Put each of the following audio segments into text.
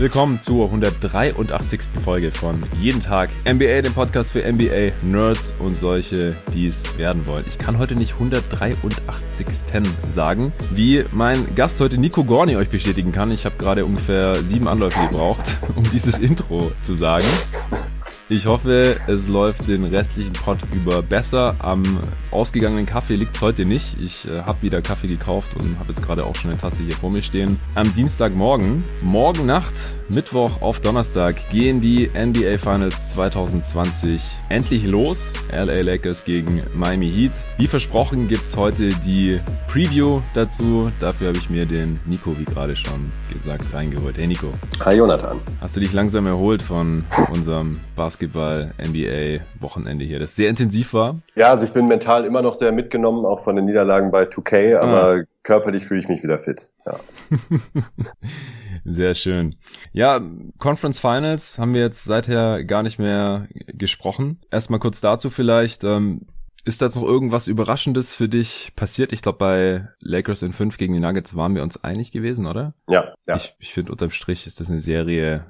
Willkommen zur 183. Folge von Jeden Tag NBA, dem Podcast für NBA Nerds und solche, die es werden wollen. Ich kann heute nicht 183. sagen, wie mein Gast heute Nico Gorni euch bestätigen kann. Ich habe gerade ungefähr sieben Anläufe gebraucht, um dieses Intro zu sagen. Ich hoffe, es läuft den restlichen Pod über besser. Am ausgegangenen Kaffee liegt's heute nicht. Ich äh, habe wieder Kaffee gekauft und habe jetzt gerade auch schon eine Tasse hier vor mir stehen. Am Dienstagmorgen, morgen Nacht, Mittwoch auf Donnerstag gehen die NBA Finals 2020 endlich los. LA Lakers gegen Miami Heat. Wie versprochen gibt's heute die Preview dazu. Dafür habe ich mir den Nico, wie gerade schon gesagt, reingeholt. Hey Nico. Hi Jonathan. Hast du dich langsam erholt von unserem Basketball? Basketball-NBA-Wochenende hier, das sehr intensiv war. Ja, also ich bin mental immer noch sehr mitgenommen, auch von den Niederlagen bei 2K, aber ah. körperlich fühle ich mich wieder fit. Ja. Sehr schön. Ja, Conference Finals haben wir jetzt seither gar nicht mehr gesprochen. Erstmal kurz dazu vielleicht. Ähm, ist da noch irgendwas Überraschendes für dich passiert? Ich glaube, bei Lakers in 5 gegen die Nuggets waren wir uns einig gewesen, oder? Ja, ja. Ich, ich finde, unterm Strich ist das eine Serie,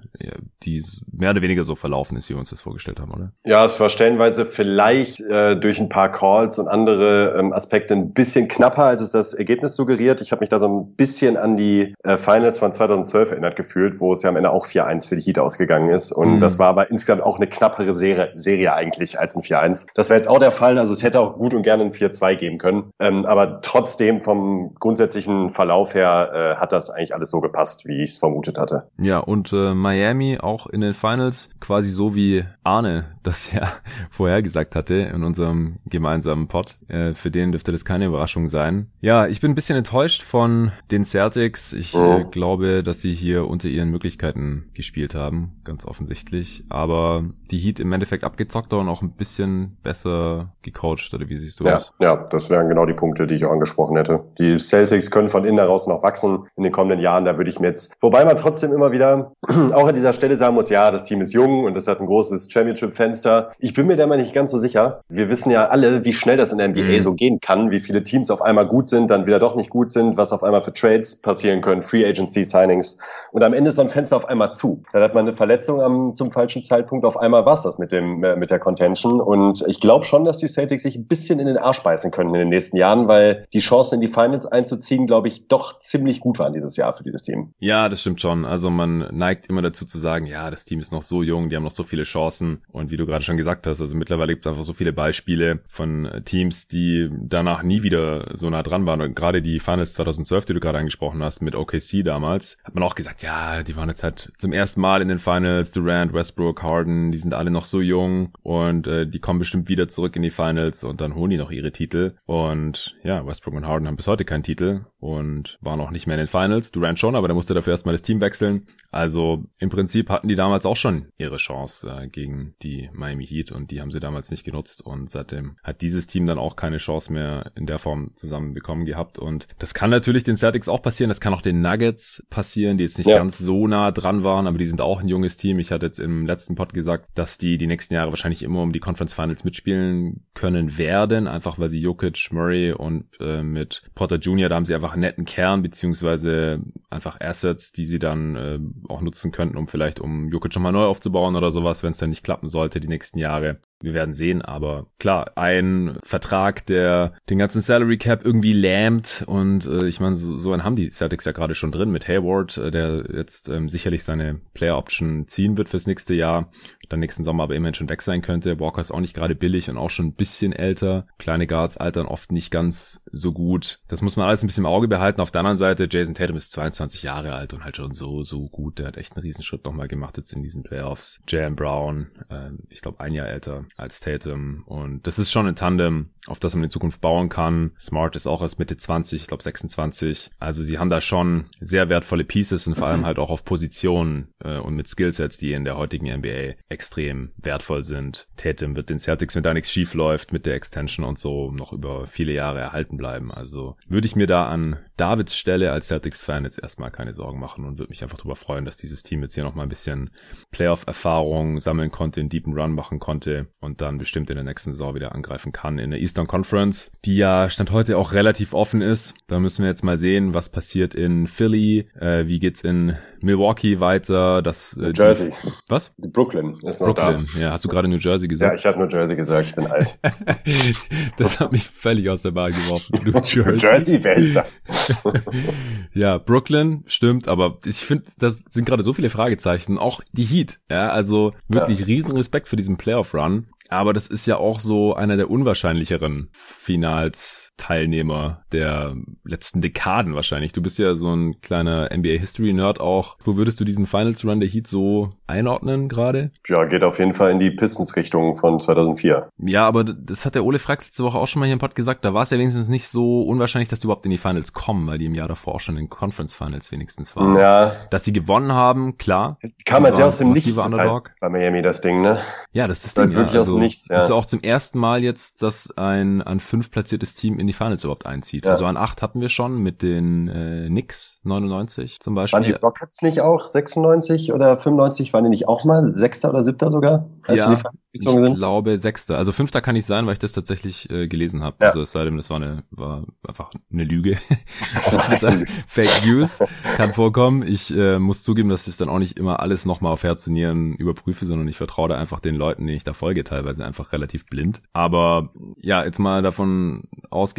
die mehr oder weniger so verlaufen ist, wie wir uns das vorgestellt haben, oder? Ja, es war stellenweise vielleicht äh, durch ein paar Calls und andere ähm, Aspekte ein bisschen knapper, als es das Ergebnis suggeriert. Ich habe mich da so ein bisschen an die äh, Finals von 2012 erinnert gefühlt, wo es ja am Ende auch 4-1 für die Heat ausgegangen ist. Und mhm. das war aber insgesamt auch eine knappere Serie, Serie eigentlich als ein 4-1. Das wäre jetzt auch der Fall. Also es hätte auch gut und gerne ein 4-2 geben können. Ähm, aber trotzdem vom grundsätzlichen Verlauf her äh, hat das eigentlich alles so gepasst, wie ich es vermutet hatte. Ja, und äh, Miami auch in den Finals quasi so wie Arne das ja vorher gesagt hatte in unserem gemeinsamen Pod. Äh, für den dürfte das keine Überraschung sein. Ja, ich bin ein bisschen enttäuscht von den Celtics. Ich äh, glaube, dass sie hier unter ihren Möglichkeiten gespielt haben, ganz offensichtlich. Aber die Heat im Endeffekt abgezockt und auch ein bisschen besser gecoacht oder wie siehst du ja, das? Ja, das wären genau die Punkte, die ich auch angesprochen hätte. Die Celtics können von innen heraus noch wachsen in den kommenden Jahren. Da würde ich mir jetzt, wobei man trotzdem immer wieder auch an dieser Stelle sagen muss, ja, das Team ist jung und das hat ein großes Championship-Fenster. Ich bin mir da mal nicht ganz so sicher. Wir wissen ja alle, wie schnell das in der NBA mhm. so gehen kann, wie viele Teams auf einmal gut sind, dann wieder doch nicht gut sind, was auf einmal für Trades passieren können, Free Agency Signings. Und am Ende ist so ein Fenster auf einmal zu. Dann hat man eine Verletzung am, zum falschen Zeitpunkt. Auf einmal war es das mit dem, äh, mit der Contention. Und ich glaube schon, dass die Celtics sich ein bisschen in den Arsch beißen können in den nächsten Jahren, weil die Chancen in die Finals einzuziehen, glaube ich, doch ziemlich gut waren dieses Jahr für dieses Team. Ja, das stimmt schon. Also man neigt immer dazu zu sagen, ja, das Team ist noch so jung, die haben noch so viele Chancen. Und wie du gerade schon gesagt hast, also mittlerweile gibt es einfach so viele Beispiele von Teams, die danach nie wieder so nah dran waren. Und gerade die Finals 2012, die du gerade angesprochen hast, mit OKC damals, hat man auch gesagt, ja, die waren jetzt halt zum ersten Mal in den Finals, Durant, Westbrook, Harden, die sind alle noch so jung und äh, die kommen bestimmt wieder zurück in die Finals und dann holen die noch ihre Titel. Und ja, Westbrook und Harden haben bis heute keinen Titel und waren auch nicht mehr in den Finals. Durant schon, aber der musste dafür erstmal das Team wechseln. Also im Prinzip hatten die damals auch schon ihre Chance äh, gegen die Miami Heat und die haben sie damals nicht genutzt und seitdem hat dieses Team dann auch keine Chance mehr in der Form zusammenbekommen gehabt und das kann natürlich den Celtics auch passieren, das kann auch den Nuggets passieren, die jetzt nicht ja. ganz so nah dran waren, aber die sind auch ein junges Team. Ich hatte jetzt im letzten Pod gesagt, dass die die nächsten Jahre wahrscheinlich immer um die Conference Finals mitspielen können werden, einfach weil sie Jokic, Murray und äh, mit Potter Jr., da haben sie einfach einen netten Kern, beziehungsweise einfach Assets, die sie dann äh, auch nutzen könnten, um vielleicht um Jokic nochmal neu aufzubauen oder sowas, wenn es dann nicht klappen sollte die nächsten Jahre. Wir werden sehen, aber klar, ein Vertrag, der den ganzen Salary Cap irgendwie lähmt und äh, ich meine, so, so einen haben die Celtics ja gerade schon drin mit Hayward, äh, der jetzt ähm, sicherlich seine Player Option ziehen wird fürs nächste Jahr, dann nächsten Sommer aber immerhin schon weg sein könnte. Walker ist auch nicht gerade billig und auch schon ein bisschen älter. Kleine Guards altern oft nicht ganz so gut. Das muss man alles ein bisschen im Auge behalten. Auf der anderen Seite, Jason Tatum ist 22 Jahre alt und halt schon so, so gut. Der hat echt einen Riesenschritt nochmal gemacht jetzt in diesen Playoffs. Jam Brown, äh, ich glaube ein Jahr älter als Tatum. Und das ist schon ein Tandem, auf das man in Zukunft bauen kann. Smart ist auch erst Mitte 20, ich glaube 26. Also sie haben da schon sehr wertvolle Pieces und vor allem halt auch auf Positionen äh, und mit Skillsets, die in der heutigen NBA extrem wertvoll sind. Tatum wird den Celtics, wenn da nichts schief läuft, mit der Extension und so noch über viele Jahre erhalten bleiben. Also würde ich mir da an Davids Stelle als Celtics-Fan jetzt erstmal keine Sorgen machen und würde mich einfach darüber freuen, dass dieses Team jetzt hier nochmal ein bisschen Playoff-Erfahrung sammeln konnte, einen deepen Run machen konnte und dann bestimmt in der nächsten Saison wieder angreifen kann in der Eastern Conference, die ja Stand heute auch relativ offen ist. Da müssen wir jetzt mal sehen, was passiert in Philly, äh, wie geht's in Milwaukee weiter, das äh, Jersey. Die, was? Brooklyn ist noch Brooklyn, da. ja. Hast du gerade New Jersey gesagt? Ja, ich habe New Jersey gesagt, ich bin alt. das hat mich völlig aus der Bahn geworfen. New Jersey. New Jersey, wer ist das? ja, Brooklyn, stimmt, aber ich finde, das sind gerade so viele Fragezeichen. Auch die Heat, ja, also wirklich ja. riesen Respekt für diesen Playoff-Run. Aber das ist ja auch so einer der unwahrscheinlicheren Finals Teilnehmer der letzten Dekaden wahrscheinlich. Du bist ja so ein kleiner NBA History Nerd auch. Wo würdest du diesen Finals Run der Heat so einordnen gerade? Ja, geht auf jeden Fall in die Pistons Richtung von 2004. Ja, aber das hat der Ole Frax letzte Woche auch schon mal hier im Pod gesagt. Da war es ja wenigstens nicht so unwahrscheinlich, dass die überhaupt in die Finals kommen, weil die im Jahr davor auch schon in Conference Finals wenigstens waren. Ja. Dass sie gewonnen haben, klar. Kam als ja aus dem Nichts halt bei Miami das Ding, ne? Ja, das ist das Ding, ja. Also, nichts, ja. ist auch zum ersten Mal jetzt, dass ein an fünf platziertes Team in die Finals überhaupt einzieht. Ja. Also an acht hatten wir schon mit den äh, Knicks 99 zum Beispiel. Waren die Rockets nicht auch 96 oder 95? Waren die nicht auch mal Sechster oder Siebter sogar? ja, ich sind? glaube Sechster. Also Fünfter kann ich sein, weil ich das tatsächlich äh, gelesen habe. Ja. Also es sei denn, das war eine war einfach eine Lüge. Fake News kann vorkommen. Ich äh, muss zugeben, dass ich dann auch nicht immer alles nochmal auf Herz und Nieren überprüfe, sondern ich vertraue da einfach den Leuten, denen ich da folge, teilweise einfach relativ blind. Aber ja, jetzt mal davon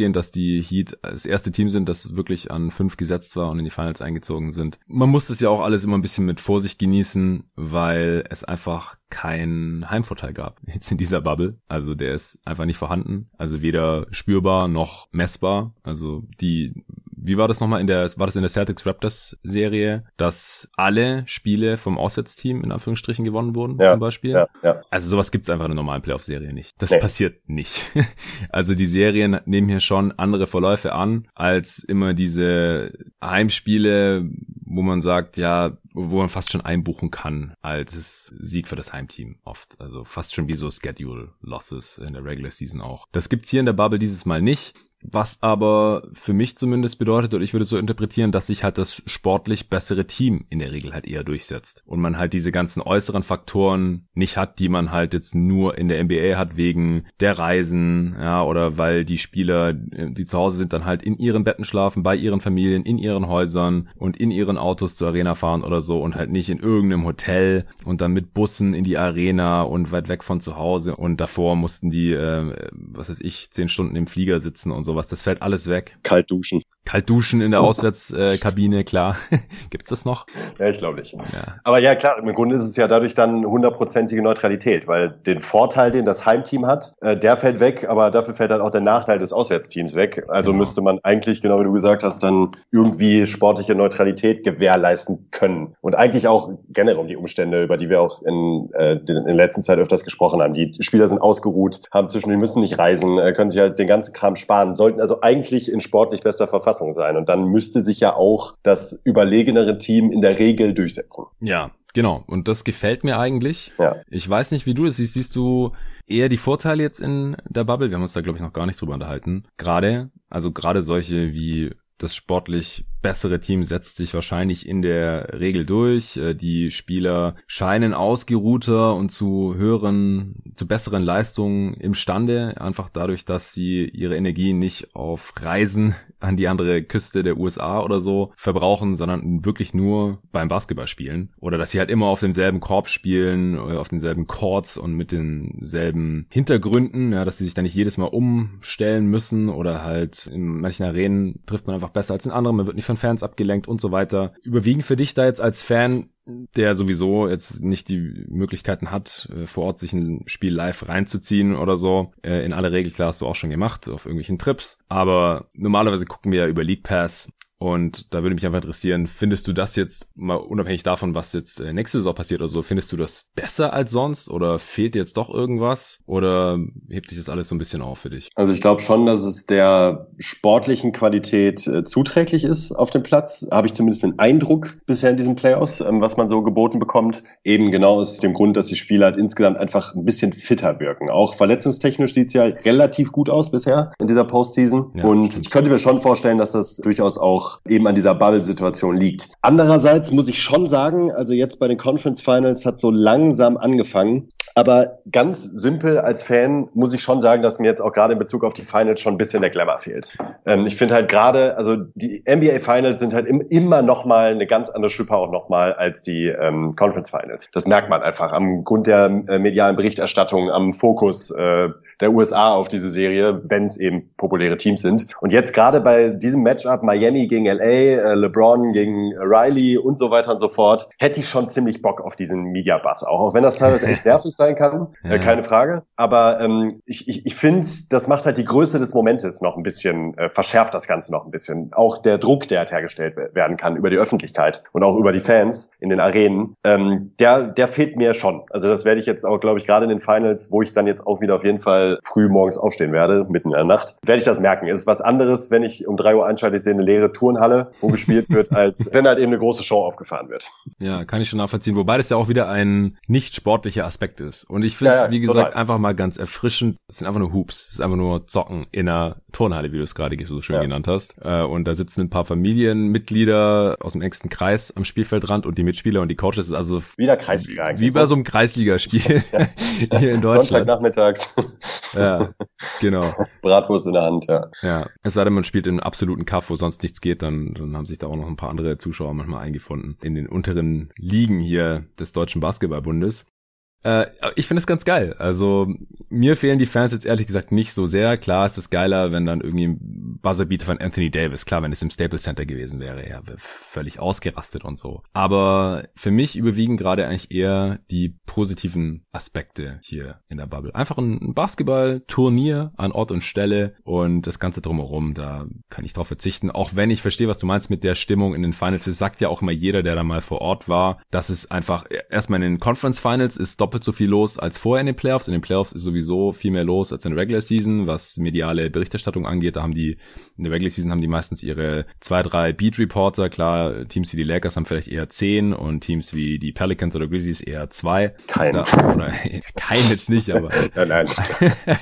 ausgehend, dass die Heat das erste Team sind, das wirklich an fünf gesetzt war und in die Finals eingezogen sind. Man muss das ja auch alles immer ein bisschen mit Vorsicht genießen, weil es einfach keinen Heimvorteil gab jetzt in dieser Bubble. Also der ist einfach nicht vorhanden. Also weder spürbar noch messbar. Also die wie war das nochmal in der, war das in der Celtics Raptors Serie, dass alle Spiele vom Auswärtsteam in Anführungsstrichen gewonnen wurden, ja, zum Beispiel? Ja, ja. Also sowas gibt's einfach in der normalen Playoff-Serie nicht. Das nee. passiert nicht. also die Serien nehmen hier schon andere Verläufe an, als immer diese Heimspiele, wo man sagt, ja, wo man fast schon einbuchen kann als Sieg für das Heimteam oft. Also fast schon wie so Schedule Losses in der Regular Season auch. Das gibt's hier in der Bubble dieses Mal nicht. Was aber für mich zumindest bedeutet, oder ich würde so interpretieren, dass sich halt das sportlich bessere Team in der Regel halt eher durchsetzt. Und man halt diese ganzen äußeren Faktoren nicht hat, die man halt jetzt nur in der NBA hat wegen der Reisen, ja, oder weil die Spieler, die zu Hause sind, dann halt in ihren Betten schlafen, bei ihren Familien, in ihren Häusern und in ihren Autos zur Arena fahren oder so und halt nicht in irgendeinem Hotel und dann mit Bussen in die Arena und weit weg von zu Hause und davor mussten die, äh, was weiß ich, zehn Stunden im Flieger sitzen und so sowas. Das fällt alles weg. Kalt duschen. Kalt duschen in der Auswärtskabine, klar. Gibt's das noch? Ja, ich glaube nicht. Ja. Aber ja, klar, im Grunde ist es ja dadurch dann hundertprozentige Neutralität, weil den Vorteil, den das Heimteam hat, äh, der fällt weg, aber dafür fällt halt auch der Nachteil des Auswärtsteams weg. Also genau. müsste man eigentlich, genau wie du gesagt hast, dann irgendwie sportliche Neutralität gewährleisten können. Und eigentlich auch generell um die Umstände, über die wir auch in, äh, in der letzten Zeit öfters gesprochen haben. Die Spieler sind ausgeruht, haben zwischendurch müssen nicht reisen, äh, können sich halt den ganzen Kram sparen sollten also eigentlich in sportlich bester Verfassung sein. Und dann müsste sich ja auch das überlegenere Team in der Regel durchsetzen. Ja, genau. Und das gefällt mir eigentlich. Ja. Ich weiß nicht, wie du das siehst. Siehst du eher die Vorteile jetzt in der Bubble? Wir haben uns da, glaube ich, noch gar nicht drüber unterhalten. Gerade, also gerade solche wie das sportlich bessere Team setzt sich wahrscheinlich in der Regel durch. Äh, die Spieler scheinen ausgeruhter und zu höheren, zu besseren Leistungen imstande, einfach dadurch, dass sie ihre Energie nicht auf Reisen an die andere Küste der USA oder so verbrauchen, sondern wirklich nur beim Basketball spielen. Oder dass sie halt immer auf demselben Korb spielen, äh, auf denselben Courts und mit denselben Hintergründen, ja, dass sie sich da nicht jedes Mal umstellen müssen oder halt in manchen Arenen trifft man einfach besser als in anderen, man wird nicht von Fans abgelenkt und so weiter. Überwiegen für dich da jetzt als Fan der sowieso jetzt nicht die Möglichkeiten hat, äh, vor Ort sich ein Spiel live reinzuziehen oder so. Äh, in aller Regel, klar, hast du auch schon gemacht, auf irgendwelchen Trips. Aber normalerweise gucken wir ja über League Pass und da würde mich einfach interessieren, findest du das jetzt, mal unabhängig davon, was jetzt äh, nächste Saison passiert oder so, findest du das besser als sonst oder fehlt dir jetzt doch irgendwas oder hebt sich das alles so ein bisschen auf für dich? Also ich glaube schon, dass es der sportlichen Qualität äh, zuträglich ist auf dem Platz. Habe ich zumindest den Eindruck bisher in diesen Playoffs, ähm, was man so geboten bekommt. Eben genau aus dem Grund, dass die Spieler halt insgesamt einfach ein bisschen fitter wirken. Auch verletzungstechnisch sieht es ja relativ gut aus bisher in dieser Postseason. Ja, Und stimmt. ich könnte mir schon vorstellen, dass das durchaus auch eben an dieser Bubble-Situation liegt. Andererseits muss ich schon sagen, also jetzt bei den Conference Finals hat so langsam angefangen, Aber ganz simpel als Fan muss ich schon sagen, dass mir jetzt auch gerade in Bezug auf die Finals schon ein bisschen der Glamour fehlt. Ähm, ich finde halt gerade, also die NBA Finals sind halt im, immer noch mal eine ganz andere Schippe auch noch mal als die ähm, Conference Finals. Das merkt man einfach am Grund der äh, medialen Berichterstattung, am Fokus äh, der USA auf diese Serie, wenn es eben populäre Teams sind. Und jetzt gerade bei diesem Matchup Miami gegen LA, äh, LeBron gegen Riley und so weiter und so fort, hätte ich schon ziemlich Bock auf diesen Media Bus auch, auch wenn das teilweise echt nervig sein kann, äh, ja. äh, keine Frage. Aber ähm, ich, ich, ich finde, das macht halt die Größe des Momentes noch ein bisschen, äh, verschärft das Ganze noch ein bisschen. Auch der Druck, der halt hergestellt werden kann über die Öffentlichkeit und auch über die Fans in den Arenen, ähm, der, der fehlt mir schon. Also das werde ich jetzt auch, glaube ich, gerade in den Finals, wo ich dann jetzt auch wieder auf jeden Fall früh morgens aufstehen werde, mitten in der Nacht, werde ich das merken. Es ist was anderes, wenn ich um drei Uhr einschalte, ich sehe eine leere Turnhalle, wo gespielt wird, als wenn halt eben eine große Show aufgefahren wird. Ja, kann ich schon nachvollziehen. Wobei das ja auch wieder ein nicht sportlicher Aspekt ist. Und ich finde es, ja, ja, wie gesagt, total. einfach mal ganz erfrischend. Es sind einfach nur Hoops. Es ist einfach nur Zocken in einer Turnhalle, wie du es gerade so schön ja. genannt hast. Äh, und da sitzen ein paar Familienmitglieder aus dem engsten Kreis am Spielfeldrand und die Mitspieler und die Coaches. Ist also wieder Kreisliga eigentlich. Wie bei so einem Kreisligaspiel hier in Deutschland. Sonntagnachmittags. Ja, genau. Bratwurst in der Hand, ja. Ja, es sei denn, man spielt in einem absoluten Kaff, wo sonst nichts geht, dann, dann haben sich da auch noch ein paar andere Zuschauer manchmal eingefunden in den unteren Ligen hier des Deutschen Basketballbundes. Äh, ich finde es ganz geil. Also mir fehlen die Fans jetzt ehrlich gesagt nicht so sehr. Klar ist es geiler, wenn dann irgendwie ein Buzzerbeater von Anthony Davis, klar, wenn es im Staples Center gewesen wäre, ja, völlig ausgerastet und so. Aber für mich überwiegen gerade eigentlich eher die positiven Aspekte hier in der Bubble. Einfach ein Basketball-Turnier an Ort und Stelle und das Ganze drumherum, da kann ich drauf verzichten. Auch wenn ich verstehe, was du meinst mit der Stimmung in den Finals. Das sagt ja auch immer jeder, der da mal vor Ort war, dass es einfach erstmal in den Conference Finals ist doppelt so viel los als vorher in den Playoffs. In den Playoffs ist sowieso viel mehr los als in der Regular Season, was mediale Berichterstattung angeht. Da haben die, in der Regular Season haben die meistens ihre zwei, drei Beat Reporter. Klar, Teams wie die Lakers haben vielleicht eher zehn und Teams wie die Pelicans oder Grizzlies eher zwei. Kein. Da, oder, kein jetzt nicht, aber. nein, nein.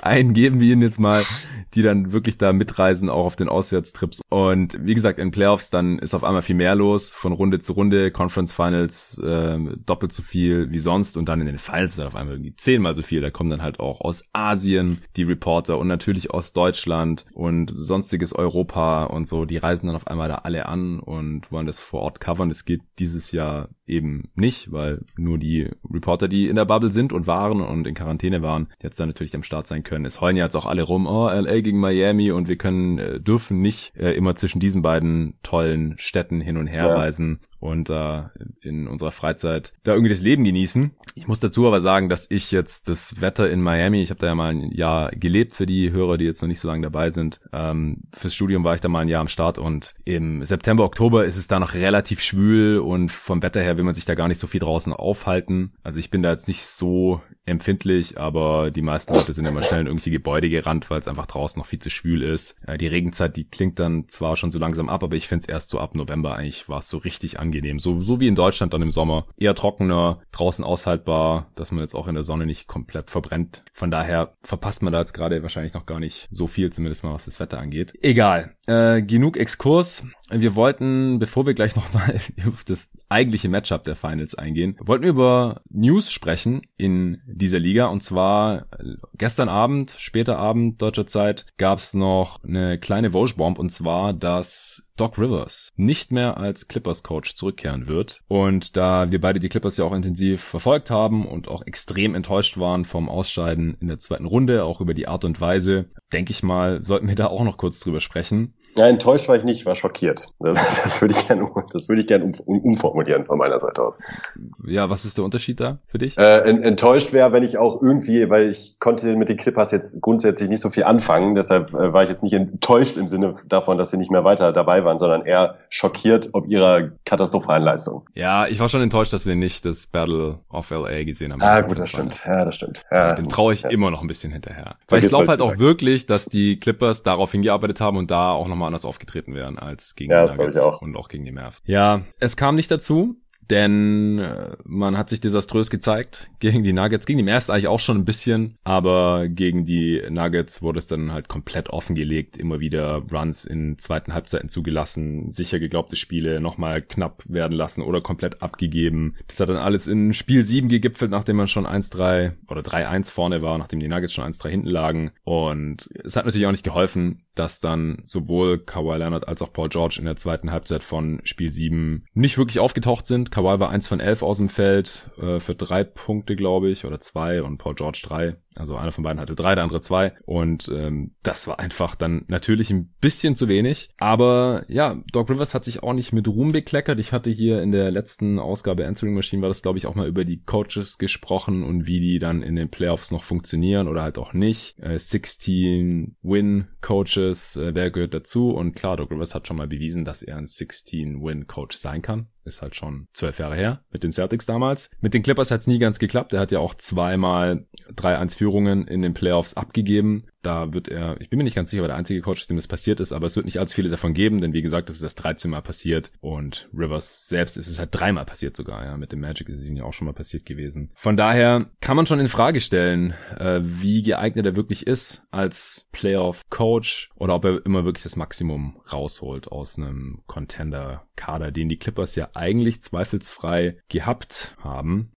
einen geben wir ihnen jetzt mal die dann wirklich da mitreisen, auch auf den Auswärtstrips. Und wie gesagt, in Playoffs dann ist auf einmal viel mehr los, von Runde zu Runde, Conference Finals äh, doppelt so viel wie sonst und dann in den Finals dann auf einmal irgendwie zehnmal so viel. Da kommen dann halt auch aus Asien die Reporter und natürlich aus Deutschland und sonstiges Europa und so. Die reisen dann auf einmal da alle an und wollen das vor Ort covern. Das geht dieses Jahr eben nicht, weil nur die Reporter, die in der Bubble sind und waren und in Quarantäne waren, jetzt dann natürlich am Start sein können. Es heulen ja jetzt auch alle rum, oh, LA gegen Miami und wir können, äh, dürfen nicht äh, immer zwischen diesen beiden tollen Städten hin und her ja. reisen und äh, in unserer Freizeit da irgendwie das Leben genießen. Ich muss dazu aber sagen, dass ich jetzt das Wetter in Miami, ich habe da ja mal ein Jahr gelebt für die Hörer, die jetzt noch nicht so lange dabei sind. Ähm, fürs Studium war ich da mal ein Jahr am Start und im September, Oktober ist es da noch relativ schwül und vom Wetter her will man sich da gar nicht so viel draußen aufhalten. Also ich bin da jetzt nicht so empfindlich, aber die meisten Leute sind immer schnell in irgendwelche Gebäude gerannt, weil es einfach draußen noch viel zu schwül ist. Äh, die Regenzeit, die klingt dann zwar schon so langsam ab, aber ich finde es erst so ab November eigentlich war es so richtig angenehm. So, so wie in Deutschland dann im Sommer. Eher trockener, draußen aushaltbar, dass man jetzt auch in der Sonne nicht komplett verbrennt. Von daher verpasst man da jetzt gerade wahrscheinlich noch gar nicht so viel, zumindest mal was das Wetter angeht. Egal. Äh, genug Exkurs. Wir wollten, bevor wir gleich nochmal auf das eigentliche Matchup der Finals eingehen, wollten wir über News sprechen in dieser Liga. Und zwar gestern Abend, später Abend deutscher Zeit, gab es noch eine kleine Vogue-Bomb und zwar, dass Doc Rivers nicht mehr als Clippers-Coach zurückkehren wird. Und da wir beide die Clippers ja auch intensiv verfolgt haben und auch extrem enttäuscht waren vom Ausscheiden in der zweiten Runde, auch über die Art und Weise, denke ich mal, sollten wir da auch noch kurz drüber sprechen. Ja, enttäuscht war ich nicht, war schockiert. Das, das würde ich gerne, das würde ich gerne um, um, umformulieren von meiner Seite aus. Ja, was ist der Unterschied da für dich? Äh, enttäuscht wäre, wenn ich auch irgendwie, weil ich konnte mit den Clippers jetzt grundsätzlich nicht so viel anfangen, deshalb äh, war ich jetzt nicht enttäuscht im Sinne davon, dass sie nicht mehr weiter dabei waren, sondern eher schockiert ob ihrer katastrophalen Leistung. Ja, ich war schon enttäuscht, dass wir nicht das Battle of LA gesehen haben. Ah, gut, das stimmt. Ja, das stimmt. Ja, Dem traue ich ja. immer noch ein bisschen hinterher. Weil ich glaube halt auch wirklich, dass die Clippers darauf hingearbeitet haben und da auch noch nochmal anders aufgetreten wären als gegen ja, die Nuggets und auch gegen die Mavs. Ja, es kam nicht dazu. denn äh, man hat sich desaströs gezeigt gegen die Nuggets, gegen die Mavs eigentlich auch schon ein bisschen, aber gegen die Nuggets wurde es dann halt komplett offengelegt, immer wieder Runs in zweiten Halbzeiten zugelassen, sicher geglaubte Spiele nochmal knapp werden lassen oder komplett abgegeben. Das hat dann alles in Spiel 7 gegipfelt, nachdem man schon 1-3 oder 3-1 vorne war, nachdem die Nuggets schon 1-3 hinten lagen und es hat natürlich auch nicht geholfen, dass dann sowohl Kawhi Leonard als auch Paul George in der zweiten Halbzeit von Spiel 7 nicht wirklich aufgetaucht sind. Kawhi war eins von elf aus dem Feld äh, für drei Punkte, glaube ich, oder zwei und Paul George drei. Also einer von beiden hatte drei, der andere zwei. Und ähm, das war einfach dann natürlich ein bisschen zu wenig. Aber ja, Doc Rivers hat sich auch nicht mit Ruhm bekleckert. Ich hatte hier in der letzten Ausgabe Answering Machine war das, glaube ich, auch mal über die Coaches gesprochen und wie die dann in den Playoffs noch funktionieren oder halt auch nicht. Äh, 16 Win-Coaches, äh, wer gehört dazu? Und klar, Doc Rivers hat schon mal bewiesen, dass er ein 16-Win-Coach sein kann ist halt schon zwölf Jahre her mit den Celtics damals. Mit den Clippers hat es nie ganz geklappt. Er hat ja auch zweimal 3-1-Führungen in den Playoffs abgegeben. Da wird er, ich bin mir nicht ganz sicher, wer der einzige Coach dem das passiert ist, aber es wird nicht allzu viele davon geben, denn wie gesagt, das ist erst 13 Mal passiert und Rivers selbst ist es halt dreimal passiert sogar, ja. Mit dem Magic ist es ihm ja auch schon mal passiert gewesen. Von daher kann man schon in Frage stellen, äh, wie geeignet er wirklich ist als Playoff-Coach oder ob er immer wirklich das Maximum rausholt aus einem Contender-Kader, den die Clippers ja eigentlich zweifelsfrei gehabt haben.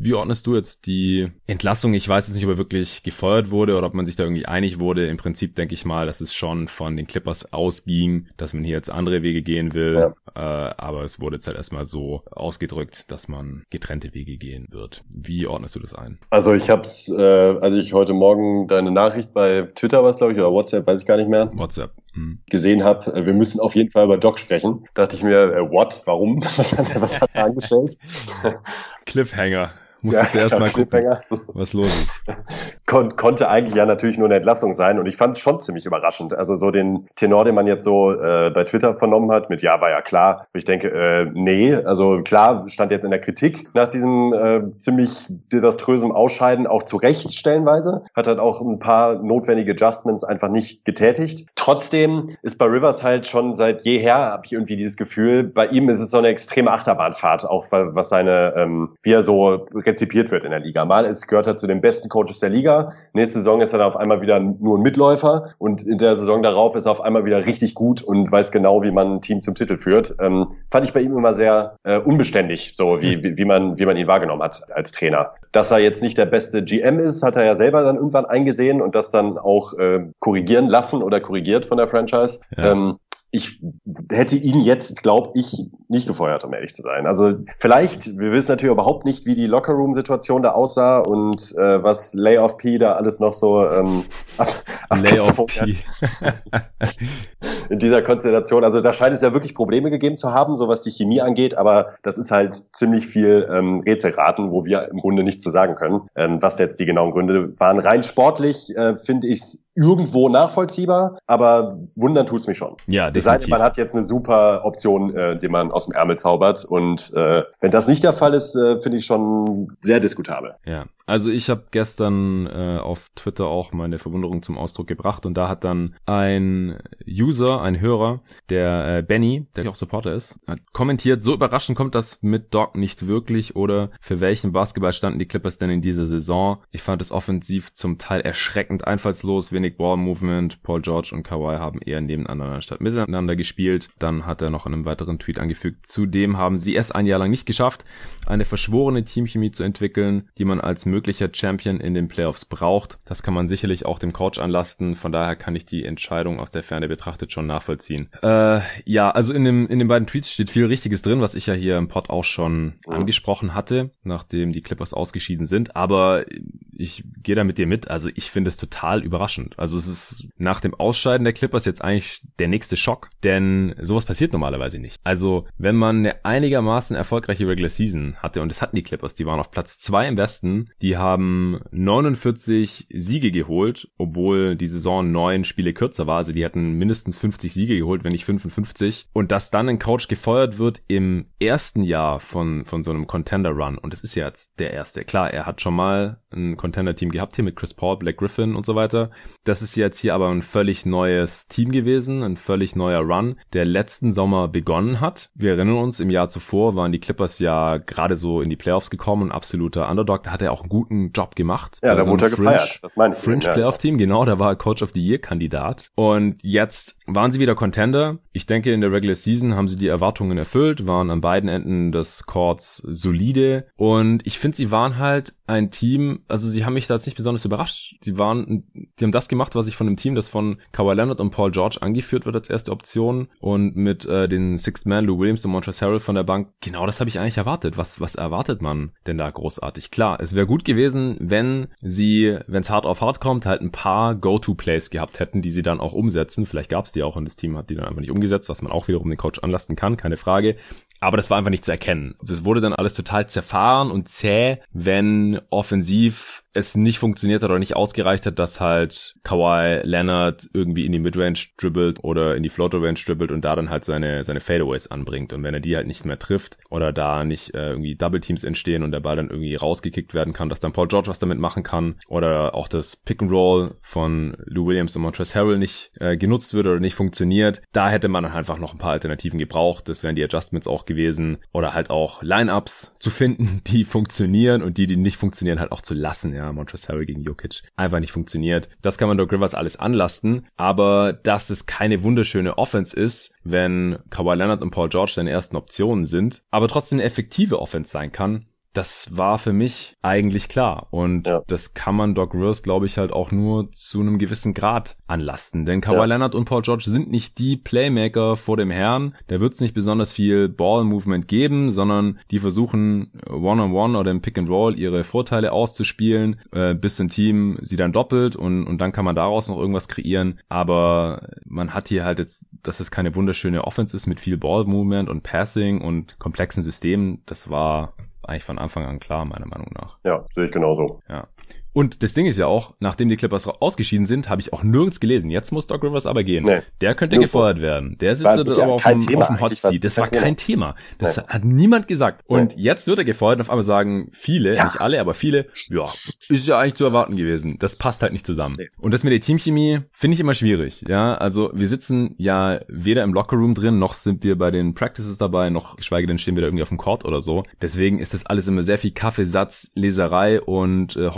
Wie ordnest du jetzt die Entlassung? Ich weiß jetzt nicht, ob er wirklich gefeuert wurde oder ob man sich da irgendwie einig wurde. Im Prinzip denke ich mal, dass es schon von den Clippers ausging, dass man hier jetzt andere Wege gehen will. Ja. Äh, aber es wurde jetzt halt erstmal so ausgedrückt, dass man getrennte Wege gehen wird. Wie ordnest du das ein? Also ich habe es, äh, als ich heute Morgen deine Nachricht bei Twitter was, glaube ich, oder WhatsApp, weiß ich gar nicht mehr. WhatsApp. Hm. gesehen habe, äh, wir müssen auf jeden Fall über Doc sprechen. dachte ich mir, äh, what? Warum? Was hat er, was hat er angestellt? Cliffhanger. Musstest ja, du erstmal gucken, was los ist. Kon konnte eigentlich ja natürlich nur eine Entlassung sein und ich fand es schon ziemlich überraschend. Also so den Tenor, den man jetzt so äh, bei Twitter vernommen hat, mit ja, war ja klar. Ich denke, äh, nee, also klar stand jetzt in der Kritik nach diesem äh, ziemlich desaströsen Ausscheiden auch zu Recht stellenweise. Hat halt auch ein paar notwendige Adjustments einfach nicht getätigt. Trotzdem ist bei Rivers halt schon seit jeher, habe ich irgendwie dieses Gefühl, bei ihm ist es so eine extreme Achterbahnfahrt, auch was seine, ähm, wie er so rezipiert wird in der Liga. Mal ist, gehört er zu den besten Coaches der Liga. Nächste Saison ist er dann auf einmal wieder nur ein Mitläufer und in der Saison darauf ist er auf einmal wieder richtig gut und weiß genau, wie man ein Team zum Titel führt. Ähm, fand ich bei ihm immer sehr äh, unbeständig, so wie, wie, wie, man, wie man ihn wahrgenommen hat als Trainer. Dass er jetzt nicht der beste GM ist, hat er ja selber dann irgendwann eingesehen und das dann auch äh, korrigieren lassen oder korrigiert von der Franchise. Ja. Ähm, ich hätte ihn jetzt, glaube ich, nicht gefeuert, um ehrlich zu sein. Also vielleicht, wir wissen natürlich überhaupt nicht, wie die Lockerroom-Situation da aussah und äh, was Layoff P da alles noch so ähm, Layoff P. in dieser Konstellation. Also da scheint es ja wirklich Probleme gegeben zu haben, so was die Chemie angeht, aber das ist halt ziemlich viel ähm, Rätselraten, wo wir im Grunde nichts zu sagen können, ähm, was jetzt die genauen Gründe waren. Rein sportlich äh, finde ich es irgendwo nachvollziehbar, aber wundern tut's mich schon. Ja, definitiv. man hat jetzt eine super Option, äh, die man aus dem Ärmel zaubert. Und äh, wenn das nicht der Fall ist, äh, finde ich schon sehr diskutabel. Ja, also ich habe gestern äh, auf Twitter auch meine Verwunderung zum Ausdruck gebracht und da hat dann ein User, ein Hörer, der äh, Benny, der auch Supporter ist, hat kommentiert, so überraschend kommt das mit Doc nicht wirklich oder für welchen Basketball standen die Clippers denn in dieser Saison? Ich fand es offensiv zum Teil erschreckend einfallslos, wenig Ball Movement, Paul George und Kawhi haben eher nebeneinander statt miteinander gespielt. Dann hat er noch in einem weiteren Tweet angefügt. Zudem haben sie es ein Jahr lang nicht geschafft, eine verschworene Teamchemie zu entwickeln, die man als möglicher Champion in den Playoffs braucht. Das kann man sicherlich auch dem Coach anlasten. Von daher kann ich die Entscheidung aus der Ferne betrachtet schon nachvollziehen. Äh, ja, also in dem in den beiden Tweets steht viel Richtiges drin, was ich ja hier im Pod auch schon angesprochen hatte, nachdem die Clippers ausgeschieden sind. Aber ich gehe da mit dir mit. Also ich finde es total überraschend. Also es ist nach dem Ausscheiden der Clippers jetzt eigentlich der nächste Schock, denn sowas passiert normalerweise nicht. Also wenn man eine einigermaßen erfolgreiche Regular Season hatte, und das hatten die Clippers, die waren auf Platz zwei im Westen, die haben 49 Siege geholt, obwohl die Saison neun Spiele kürzer war, also die hatten mindestens 50 Siege geholt, wenn nicht 55. Und dass dann ein Coach gefeuert wird im ersten Jahr von, von so einem Contender Run, und das ist ja jetzt der erste. Klar, er hat schon mal einen Contender-Team gehabt hier mit Chris Paul, Black Griffin und so weiter. Das ist jetzt hier aber ein völlig neues Team gewesen, ein völlig neuer Run, der letzten Sommer begonnen hat. Wir erinnern uns, im Jahr zuvor waren die Clippers ja gerade so in die Playoffs gekommen, ein absoluter Underdog. Da hat er auch einen guten Job gemacht. Ja, da wurde er gefeiert. Das meine ich. Fringe Playoff-Team, genau, da war er Coach of the Year-Kandidat. Und jetzt waren sie wieder Contender. Ich denke, in der Regular Season haben sie die Erwartungen erfüllt, waren an beiden Enden des Courts solide. Und ich finde, sie waren halt ein Team, also sie haben mich da jetzt nicht besonders überrascht. Sie waren, die haben das gemacht, was ich von dem Team, das von Kawhi Leonard und Paul George angeführt wird als erste Option und mit äh, den Sixth Man, Lou Williams und Montrezl Harrell von der Bank. Genau das habe ich eigentlich erwartet. Was, was erwartet man denn da großartig? Klar, es wäre gut gewesen, wenn sie, wenn es hart auf hart kommt, halt ein paar Go-To-Plays gehabt hätten, die sie dann auch umsetzen. Vielleicht gab es die auch und das Team hat die dann einfach nicht umgesetzt, was man auch wiederum den Coach anlasten kann, keine Frage. Aber das war einfach nicht zu erkennen. Das wurde dann alles total zerfahren und zäh, wenn offensiv es nicht funktioniert hat oder nicht ausgereicht hat, dass halt Kawhi Leonard irgendwie in die Midrange dribbelt oder in die Floater Range dribbelt und da dann halt seine, seine Fadeaways anbringt. Und wenn er die halt nicht mehr trifft oder da nicht äh, irgendwie Double Teams entstehen und der Ball dann irgendwie rausgekickt werden kann, dass dann Paul George was damit machen kann oder auch das Pick and Roll von Lou Williams und Montrezl Harrell nicht äh, genutzt wird oder nicht funktioniert, da hätte man dann einfach noch ein paar Alternativen gebraucht. Das wären die Adjustments auch gewesen oder halt auch Lineups zu finden, die funktionieren und die, die nicht funktionieren, halt auch zu lassen, ja. Montrezl Harrell gegen Jokic einfach nicht funktioniert. Das kann man Doc Rivers alles anlasten, aber dass es keine wunderschöne Offense ist, wenn Kawhi Leonard und Paul George deine ersten Optionen sind, aber trotzdem eine effektive Offense sein kann, das war für mich eigentlich klar. Und ja. das kann man Doc Rivers, glaube ich, halt auch nur zu einem gewissen Grad anlasten. Denn Kawhi ja. Leonard und Paul George sind nicht die Playmaker vor dem Herrn. Da wird es nicht besonders viel Ball-Movement geben, sondern die versuchen One-on-One -on -one oder im Pick-and-Roll ihre Vorteile auszuspielen, äh, bis ein Team sie dann doppelt und, und dann kann man daraus noch irgendwas kreieren. Aber man hat hier halt jetzt, dass es keine wunderschöne Offense ist mit viel Ball-Movement und Passing und komplexen Systemen. Das war eigentlich von Anfang an klar, meiner Meinung nach. Ja, sehe ich genauso. Ja. Und das Ding ist ja auch, nachdem die Clippers ausgeschieden sind, habe ich auch nirgends gelesen. Jetzt muss Doc Rivers aber gehen. Nee. Der könnte Nirgendwo. gefeuert werden. Der sitzt aber auf dem, auf dem Hot Seat. Das war kein Thema. Das nee. hat niemand gesagt. Und nee. jetzt wird er gefeuert und auf einmal sagen viele, ja. nicht alle, aber viele, ja, ist ja eigentlich zu erwarten gewesen. Das passt halt nicht zusammen. Nee. Und das mit der Teamchemie finde ich immer schwierig. Ja, also wir sitzen ja weder im Lockerroom drin, noch sind wir bei den Practices dabei, noch geschweige denn stehen wir da irgendwie auf dem Court oder so. Deswegen ist das alles immer sehr viel Kaffeesatz, Leserei und äh,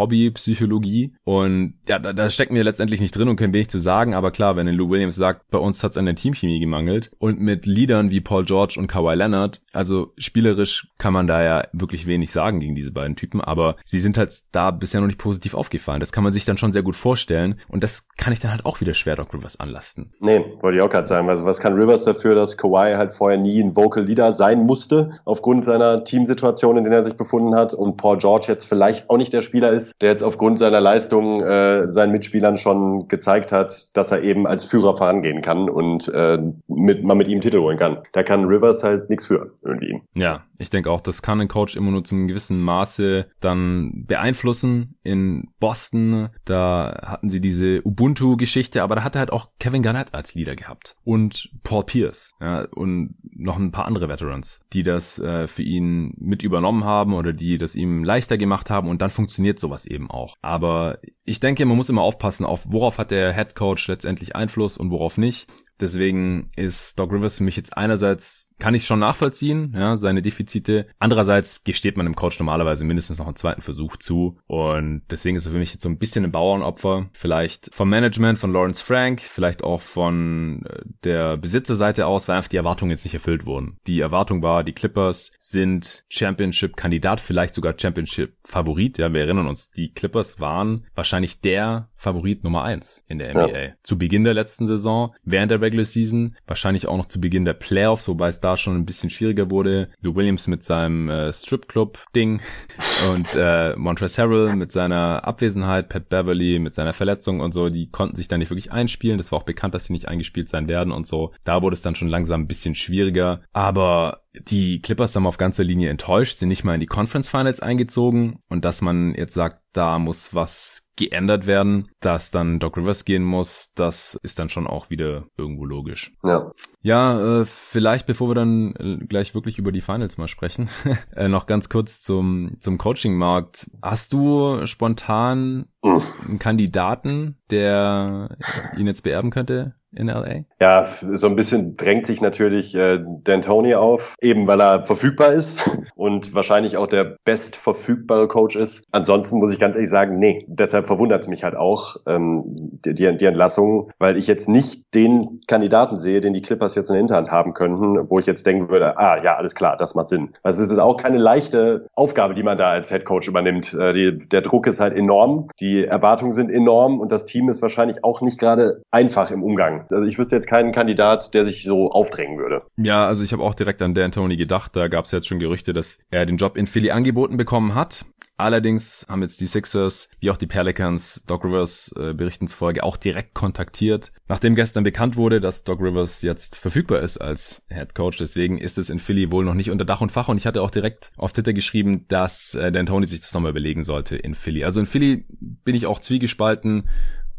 Hobbypsychologie. Und ja, da, da stecken wir letztendlich nicht drin und können wenig zu sagen, aber klar, wenn Lou Williams sagt, bei uns hat es an der Teamchemie gemangelt und mit Leadern wie Paul George und Kawhi Leonard, also spielerisch kann man da ja wirklich wenig sagen gegen diese beiden Typen, aber sie sind halt da bisher noch nicht positiv aufgefallen. Das kann man sich dann schon sehr gut vorstellen und das kann ich dann halt auch wieder schwer Doc Rivers anlasten. Nee, wollte ich auch gerade sagen. Also was kann Rivers dafür, dass Kawhi halt vorher nie ein Vocal Leader sein musste, aufgrund seiner Teamsituation, in der er sich befunden hat und Paul George jetzt vielleicht auch nicht der Spieler ist, der jetzt aufgrund seiner Leistung äh, seinen Mitspielern schon gezeigt hat, dass er eben als Führer vorangehen kann und äh, mit, man mit ihm Titel holen kann. Da kann Rivers halt nichts für irgendwie. Ja, ich denke auch, das kann ein Coach immer nur zum gewissen Maße dann beeinflussen. In Boston, da hatten sie diese Ubuntu-Geschichte, aber da hatte halt auch Kevin Garnett als Leader gehabt und Paul Pierce ja, und noch ein paar andere Veterans, die das äh, für ihn mit übernommen haben oder die das ihm leichter gemacht haben und dann funktioniert sowas eben auch. Aber ich denke, man muss immer aufpassen, auf worauf hat der Head Coach letztendlich Einfluss und worauf nicht. Deswegen ist Doc Rivers für mich jetzt einerseits kann ich schon nachvollziehen, ja, seine Defizite. Andererseits gesteht man dem Coach normalerweise mindestens noch einen zweiten Versuch zu. Und deswegen ist er für mich jetzt so ein bisschen ein Bauernopfer. Vielleicht vom Management von Lawrence Frank, vielleicht auch von äh, der Besitzerseite aus, weil einfach die Erwartungen jetzt nicht erfüllt wurden. Die Erwartung war, die Clippers sind Championship-Kandidat, vielleicht sogar Championship-Favorit. Ja, wir erinnern uns, die Clippers waren wahrscheinlich der Favorit Nummer eins in der NBA. Ja. Zu Beginn der letzten Saison, während der Regular Season, wahrscheinlich auch noch zu Beginn der Playoffs, wobei es da da schon ein bisschen schwieriger wurde. Lou Williams mit seinem äh, Stripclub-Ding und äh, Montrezl Harrell mit seiner Abwesenheit, Pat Beverly mit seiner Verletzung und so, die konnten sich da nicht wirklich einspielen. Das war auch bekannt, dass sie nicht eingespielt sein werden und so. Da wurde es dann schon langsam ein bisschen schwieriger. Aber die Clippers haben auf ganzer Linie enttäuscht, sind nicht mal in die Conference Finals eingezogen und dass man jetzt sagt, da muss was geändert werden, dass dann Doc Rivers gehen muss, das ist dann schon auch wieder irgendwo logisch. Ja. Ja, äh, vielleicht bevor wir dann äh, gleich wirklich über die Finals mal sprechen, äh, noch ganz kurz zum, zum Coaching-Markt. Hast du spontan einen Kandidaten, der ihn jetzt beerben könnte? In LA? Ja, so ein bisschen drängt sich natürlich äh, D'Antoni auf, eben weil er verfügbar ist und wahrscheinlich auch der best verfügbare Coach ist. Ansonsten muss ich ganz ehrlich sagen, nee, deshalb verwundert es mich halt auch, ähm, die, die Entlassung, weil ich jetzt nicht den Kandidaten sehe, den die Clippers jetzt in der Hinterhand haben könnten, wo ich jetzt denken würde, ah ja, alles klar, das macht Sinn. Also es ist auch keine leichte Aufgabe, die man da als Head Coach übernimmt. Äh, die, der Druck ist halt enorm, die Erwartungen sind enorm und das Team ist wahrscheinlich auch nicht gerade einfach im Umgang. Also ich wüsste jetzt keinen Kandidat, der sich so aufdrängen würde. Ja, also ich habe auch direkt an Dan Tony gedacht. Da gab es jetzt schon Gerüchte, dass er den Job in Philly angeboten bekommen hat. Allerdings haben jetzt die Sixers wie auch die Pelicans Doc Rivers äh, Berichten zufolge auch direkt kontaktiert. Nachdem gestern bekannt wurde, dass Doc Rivers jetzt verfügbar ist als Head Coach, deswegen ist es in Philly wohl noch nicht unter Dach und Fach und ich hatte auch direkt auf Twitter geschrieben, dass äh, Dan Tony sich das nochmal überlegen sollte in Philly. Also in Philly bin ich auch zwiegespalten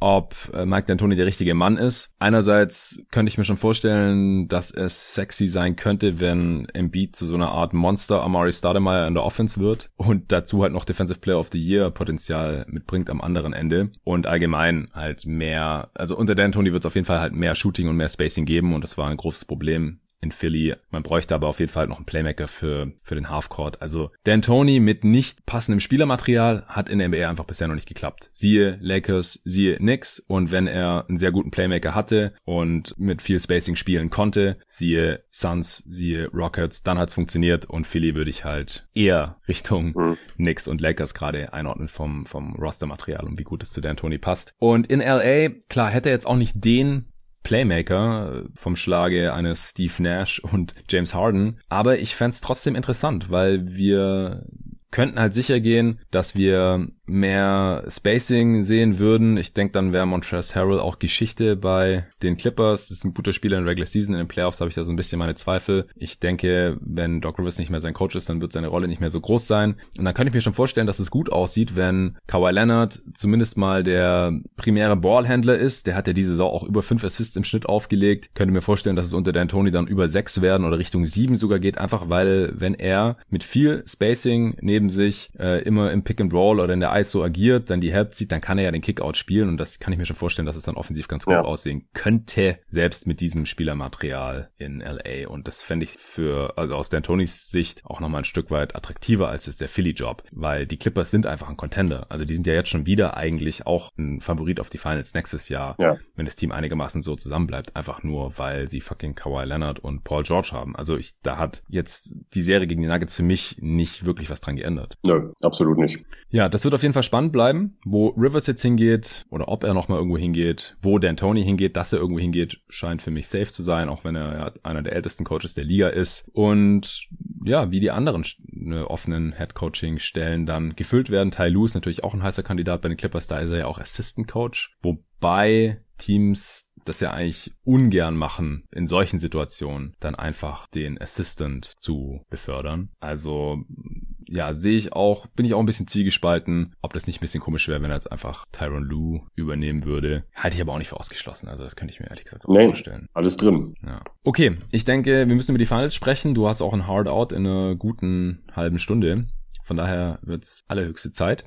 ob äh, Mike D'Antoni der richtige Mann ist. Einerseits könnte ich mir schon vorstellen, dass es sexy sein könnte, wenn Embiid zu so einer Art Monster Amari Stoudemire in der Offense wird und dazu halt noch Defensive Player of the Year Potenzial mitbringt am anderen Ende und allgemein halt mehr, also unter D'Antoni wird es auf jeden Fall halt mehr Shooting und mehr Spacing geben und das war ein großes Problem in Philly. Man bräuchte aber auf jeden Fall noch einen Playmaker für, für den Halfcourt. Also Dan Tony mit nicht passendem Spielermaterial hat in der NBA einfach bisher noch nicht geklappt. Siehe Lakers, siehe Knicks und wenn er einen sehr guten Playmaker hatte und mit viel Spacing spielen konnte, siehe Suns, siehe Rockets, dann hat's funktioniert und Philly würde ich halt eher Richtung mhm. Knicks und Lakers gerade einordnen vom, vom Rostermaterial und wie gut es zu Dan Tony passt. Und in LA, klar, hätte er jetzt auch nicht den Playmaker vom Schlage eines Steve Nash und James Harden. Aber ich fände trotzdem interessant, weil wir könnten halt sicher gehen, dass wir mehr Spacing sehen würden. Ich denke, dann wäre Montrezl Harrell auch Geschichte bei den Clippers. Das ist ein guter Spieler in Regular Season. In den Playoffs habe ich da so ein bisschen meine Zweifel. Ich denke, wenn Doc Rivers nicht mehr sein Coach ist, dann wird seine Rolle nicht mehr so groß sein. Und dann könnte ich mir schon vorstellen, dass es gut aussieht, wenn Kawhi Leonard zumindest mal der primäre Ballhändler ist. Der hat ja diese Saison auch über fünf Assists im Schnitt aufgelegt. Könnte mir vorstellen, dass es unter Dan Tony dann über sechs werden oder Richtung sieben sogar geht. Einfach weil, wenn er mit viel Spacing neben sich äh, immer im Pick and Roll oder in der ISO agiert, dann die Help zieht, dann kann er ja den Kickout spielen und das kann ich mir schon vorstellen, dass es dann offensiv ganz gut ja. aussehen könnte, selbst mit diesem Spielermaterial in LA. Und das fände ich für, also aus D'Antonis Sicht auch nochmal ein Stück weit attraktiver als es der Philly-Job, weil die Clippers sind einfach ein Contender. Also die sind ja jetzt schon wieder eigentlich auch ein Favorit auf die Finals nächstes Jahr, ja. wenn das Team einigermaßen so zusammenbleibt, einfach nur, weil sie fucking Kawhi Leonard und Paul George haben. Also ich, da hat jetzt die Serie gegen die Nuggets für mich nicht wirklich was dran geändert. Nö, absolut nicht. Ja, das wird auf jeden Fall spannend bleiben, wo Rivers jetzt hingeht oder ob er nochmal irgendwo hingeht, wo Dan Tony hingeht, dass er irgendwo hingeht, scheint für mich safe zu sein, auch wenn er ja einer der ältesten Coaches der Liga ist. Und ja, wie die anderen ne, offenen Head-Coaching-Stellen dann gefüllt werden. Ty Lue ist natürlich auch ein heißer Kandidat bei den Clippers, da ist er ja auch Assistant Coach, wobei Teams das ja eigentlich ungern machen, in solchen Situationen dann einfach den Assistant zu befördern. Also ja, sehe ich auch, bin ich auch ein bisschen zwiegespalten, ob das nicht ein bisschen komisch wäre, wenn er jetzt einfach Tyron Lou übernehmen würde. Halte ich aber auch nicht für ausgeschlossen. Also das könnte ich mir ehrlich gesagt auch nee, vorstellen. Alles drin. Ja. Okay, ich denke, wir müssen über die Finals sprechen. Du hast auch ein Hard Out in einer guten halben Stunde. Von daher wird's allerhöchste Zeit.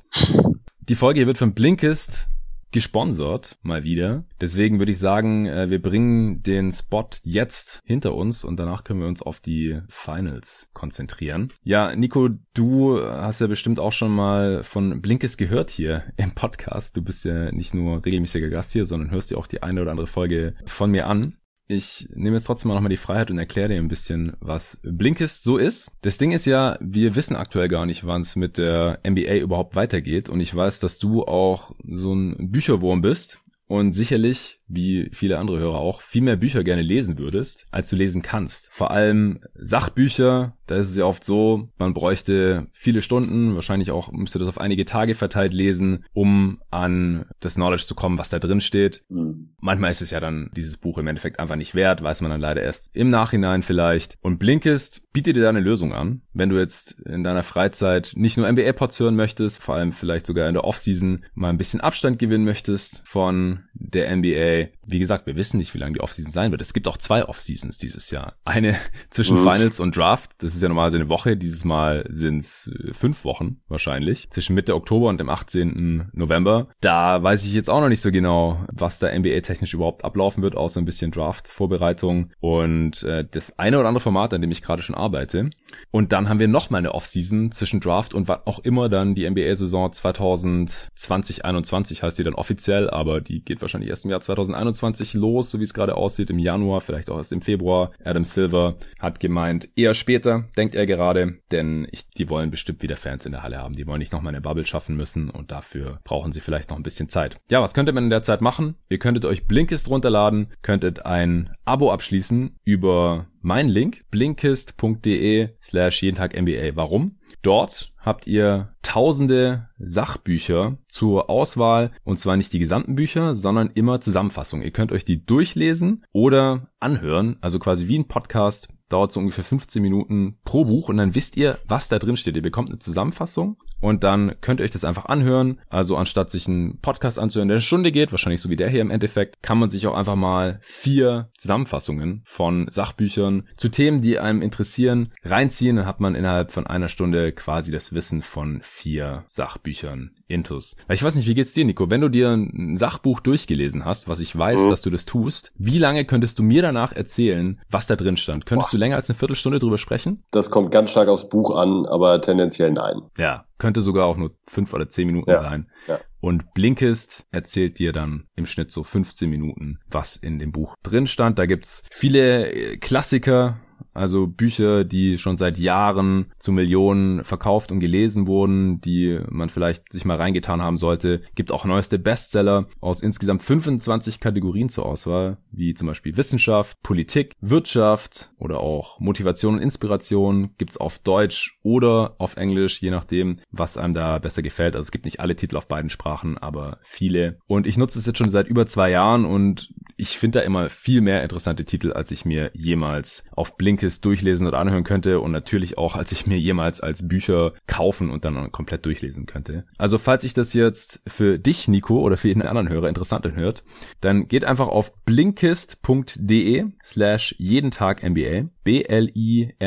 Die Folge hier wird von Blinkist gesponsert, mal wieder. Deswegen würde ich sagen, äh, wir bringen den Spot jetzt hinter uns und danach können wir uns auf die Finals konzentrieren. Ja, Nico, du hast ja bestimmt auch schon mal von Blinkes gehört hier im Podcast. Du bist ja nicht nur regelmäßiger Gast hier, sondern hörst dir auch die eine oder andere Folge von mir an ich nehme jetzt trotzdem mal nochmal die Freiheit und erkläre dir ein bisschen, was Blinkist so ist. Das Ding ist ja, wir wissen aktuell gar nicht, wann es mit der NBA überhaupt weitergeht. Und ich weiß, dass du auch so ein Bücherwurm bist und sicherlich wie viele andere Hörer auch, viel mehr Bücher gerne lesen würdest, als du lesen kannst. Vor allem Sachbücher, da ist es ja oft so, man bräuchte viele Stunden, wahrscheinlich auch müsste das auf einige Tage verteilt lesen, um an das Knowledge zu kommen, was da drin steht. Mhm. Manchmal ist es ja dann dieses Buch im Endeffekt einfach nicht wert, weiß man dann leider erst im Nachhinein vielleicht. Und Blinkist bietet dir da eine Lösung an. Wenn du jetzt in deiner Freizeit nicht nur NBA-Pods hören möchtest, vor allem vielleicht sogar in der Offseason mal ein bisschen Abstand gewinnen möchtest von der NBA. Wie gesagt, wir wissen nicht, wie lange die Offseason sein wird. Es gibt auch zwei Offseasons dieses Jahr. Eine zwischen. Finals und Draft. Das ist ja normalerweise eine Woche. Dieses Mal sind es äh, fünf Wochen wahrscheinlich. Zwischen Mitte Oktober und dem 18. November. Da weiß ich jetzt auch noch nicht so genau, was da NBA-technisch überhaupt ablaufen wird, außer ein bisschen Draft-Vorbereitung und äh, das eine oder andere Format, an dem ich gerade schon arbeite. Und dann haben wir noch mal eine Offseason zwischen Draft und was auch immer dann die NBA-Saison 2020-21 heißt die dann offiziell, aber die geht wahrscheinlich erst im Jahr 2021 los, so wie es gerade aussieht, im Januar, vielleicht auch erst im Februar. Adam Silver hat gemeint, eher später, denkt er gerade, denn ich, die wollen bestimmt wieder Fans in der Halle haben. Die wollen nicht noch mal eine Bubble schaffen müssen und dafür brauchen sie vielleicht noch ein bisschen Zeit. Ja, was könnte man in der Zeit machen? Ihr könntet euch Blinkist runterladen, könntet ein Abo abschließen über mein Link, blinkist.de slash jeden Tag MBA. Warum? Dort habt ihr tausende Sachbücher zur Auswahl und zwar nicht die gesamten Bücher, sondern immer Zusammenfassungen. Ihr könnt euch die durchlesen oder anhören, also quasi wie ein Podcast dauert so ungefähr 15 Minuten pro Buch und dann wisst ihr, was da drin steht. Ihr bekommt eine Zusammenfassung und dann könnt ihr euch das einfach anhören. Also anstatt sich einen Podcast anzuhören, der eine Stunde geht, wahrscheinlich so wie der hier im Endeffekt, kann man sich auch einfach mal vier Zusammenfassungen von Sachbüchern zu Themen, die einem interessieren, reinziehen. Dann hat man innerhalb von einer Stunde quasi das Wissen von vier Sachbüchern intus. Weil ich weiß nicht, wie geht's dir, Nico? Wenn du dir ein Sachbuch durchgelesen hast, was ich weiß, mhm. dass du das tust, wie lange könntest du mir danach erzählen, was da drin stand? Könntest Boah. du länger als eine Viertelstunde drüber sprechen? Das kommt ganz stark aufs Buch an, aber tendenziell nein. Ja, könnte sogar auch nur fünf oder zehn Minuten ja. sein. Ja. Und Blinkist erzählt dir dann im Schnitt so 15 Minuten, was in dem Buch drin stand. Da gibt's viele äh, Klassiker, also Bücher, die schon seit Jahren zu Millionen verkauft und gelesen wurden, die man vielleicht sich mal reingetan haben sollte. Gibt auch neueste Bestseller aus insgesamt 25 Kategorien zur Auswahl, wie zum Beispiel Wissenschaft, Politik, Wirtschaft oder auch Motivation und Inspiration. Gibt's auf Deutsch oder auf Englisch, je nachdem, was einem da besser gefällt. Also es gibt nicht alle Titel auf beiden Sprachen, aber viele. Und ich nutze es jetzt schon seit über zwei Jahren und ich finde da immer viel mehr interessante Titel, als ich mir jemals auf Blinkist durchlesen oder anhören könnte und natürlich auch, als ich mir jemals als Bücher kaufen und dann komplett durchlesen könnte. Also falls ich das jetzt für dich, Nico, oder für jeden anderen Hörer interessant anhört, dann geht einfach auf blinkist.de slash jeden Tag MBA, b-l-i-n-k-i-s-t.de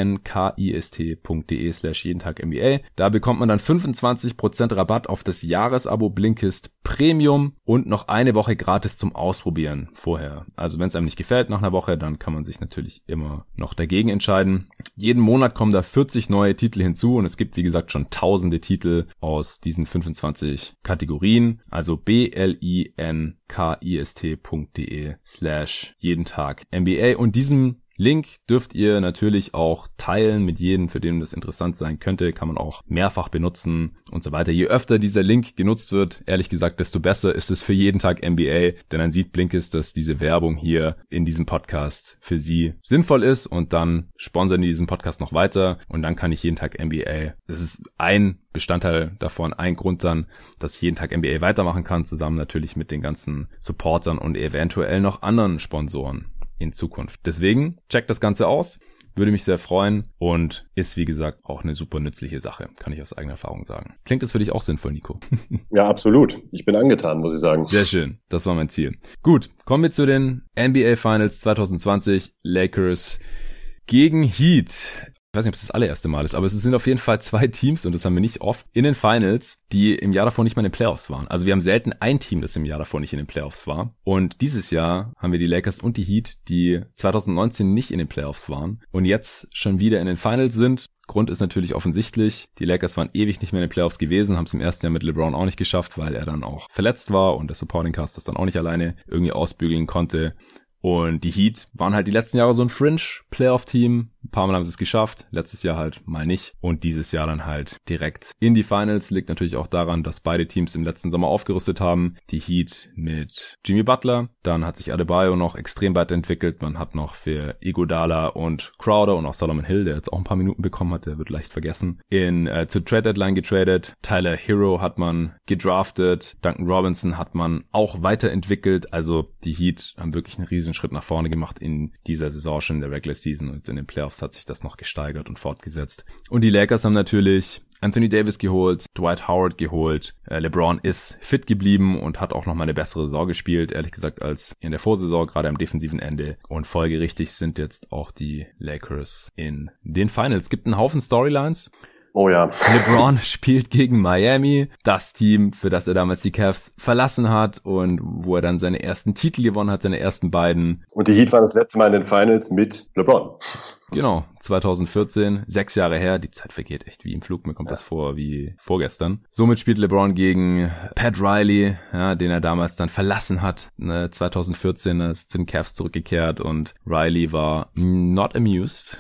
slash jeden Tag MBA. Da bekommt man dann 25% Rabatt auf das Jahresabo Blinkist Premium und noch eine Woche gratis zum Ausprobieren vorher. Also wenn es einem nicht gefällt nach einer Woche, dann kann man sich natürlich immer noch dagegen entscheiden. Jeden Monat kommen da 40 neue Titel hinzu und es gibt wie gesagt schon tausende Titel aus diesen 25 Kategorien. Also b-l-i-n-k-i-s-t.de slash jeden Tag MBA und diesen Link dürft ihr natürlich auch teilen mit jedem, für den das interessant sein könnte. Kann man auch mehrfach benutzen und so weiter. Je öfter dieser Link genutzt wird, ehrlich gesagt, desto besser ist es für jeden Tag MBA. Denn dann sieht Blinkist, dass diese Werbung hier in diesem Podcast für sie sinnvoll ist und dann sponsern die diesen Podcast noch weiter und dann kann ich jeden Tag MBA. Das ist ein Bestandteil davon, ein Grund dann, dass ich jeden Tag MBA weitermachen kann, zusammen natürlich mit den ganzen Supportern und eventuell noch anderen Sponsoren in Zukunft. Deswegen checkt das Ganze aus. Würde mich sehr freuen und ist, wie gesagt, auch eine super nützliche Sache, kann ich aus eigener Erfahrung sagen. Klingt das für dich auch sinnvoll, Nico? ja, absolut. Ich bin angetan, muss ich sagen. Sehr schön. Das war mein Ziel. Gut, kommen wir zu den NBA Finals 2020. Lakers gegen Heat ich weiß nicht, ob es das allererste Mal ist, aber es sind auf jeden Fall zwei Teams, und das haben wir nicht oft, in den Finals, die im Jahr davor nicht mal in den Playoffs waren. Also wir haben selten ein Team, das im Jahr davor nicht in den Playoffs war. Und dieses Jahr haben wir die Lakers und die Heat, die 2019 nicht in den Playoffs waren und jetzt schon wieder in den Finals sind. Grund ist natürlich offensichtlich. Die Lakers waren ewig nicht mehr in den Playoffs gewesen, haben es im ersten Jahr mit LeBron auch nicht geschafft, weil er dann auch verletzt war und der Supporting Cast das dann auch nicht alleine irgendwie ausbügeln konnte. Und die Heat waren halt die letzten Jahre so ein Fringe-Playoff-Team, Ein paar Mal haben sie es geschafft, letztes Jahr halt mal nicht und dieses Jahr dann halt direkt in die Finals. Liegt natürlich auch daran, dass beide Teams im letzten Sommer aufgerüstet haben. Die Heat mit Jimmy Butler, dann hat sich Adebayo noch extrem weiterentwickelt. Man hat noch für Igodala und Crowder und auch Solomon Hill, der jetzt auch ein paar Minuten bekommen hat, der wird leicht vergessen, in äh, zur Trade Deadline getradet. Tyler Hero hat man gedraftet. Duncan Robinson hat man auch weiterentwickelt. Also die Heat haben wirklich einen riesen Schritt nach vorne gemacht in dieser Saison schon in der Regular Season und in den Playoffs hat sich das noch gesteigert und fortgesetzt. Und die Lakers haben natürlich Anthony Davis geholt, Dwight Howard geholt, äh, LeBron ist fit geblieben und hat auch noch mal eine bessere Saison gespielt, ehrlich gesagt, als in der Vorsaison, gerade am defensiven Ende. Und folgerichtig sind jetzt auch die Lakers in den Finals. Es gibt einen Haufen Storylines. Oh ja. LeBron spielt gegen Miami, das Team, für das er damals die Cavs verlassen hat und wo er dann seine ersten Titel gewonnen hat, seine ersten beiden. Und die Heat waren das letzte Mal in den Finals mit LeBron. Genau, 2014, sechs Jahre her. Die Zeit vergeht echt wie im Flug. Mir kommt ja. das vor wie vorgestern. Somit spielt LeBron gegen Pat Riley, ja, den er damals dann verlassen hat. Ne, 2014 ist zu den Cavs zurückgekehrt und Riley war not amused.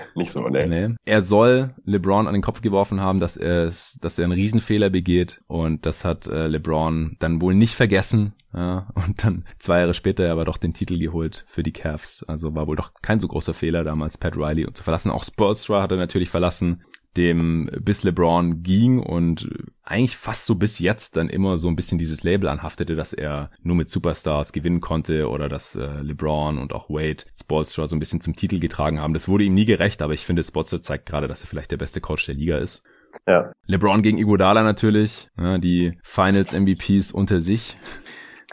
Nicht so, ne? Nee. Er soll LeBron an den Kopf geworfen haben, dass er, dass er einen Riesenfehler begeht und das hat äh, LeBron dann wohl nicht vergessen ja, und dann zwei Jahre später aber doch den Titel geholt für die Cavs. Also war wohl doch kein so großer Fehler damals, Pat Riley zu verlassen. Auch Spolstra hat er natürlich verlassen, dem bis LeBron ging und eigentlich fast so bis jetzt dann immer so ein bisschen dieses Label anhaftete, dass er nur mit Superstars gewinnen konnte oder dass äh, LeBron und auch Wade Spolstra so ein bisschen zum Titel getragen haben. Das wurde ihm nie gerecht, aber ich finde, Spolstra zeigt gerade, dass er vielleicht der beste Coach der Liga ist. Ja. LeBron gegen Iguodala natürlich, ja, die Finals MVPs unter sich.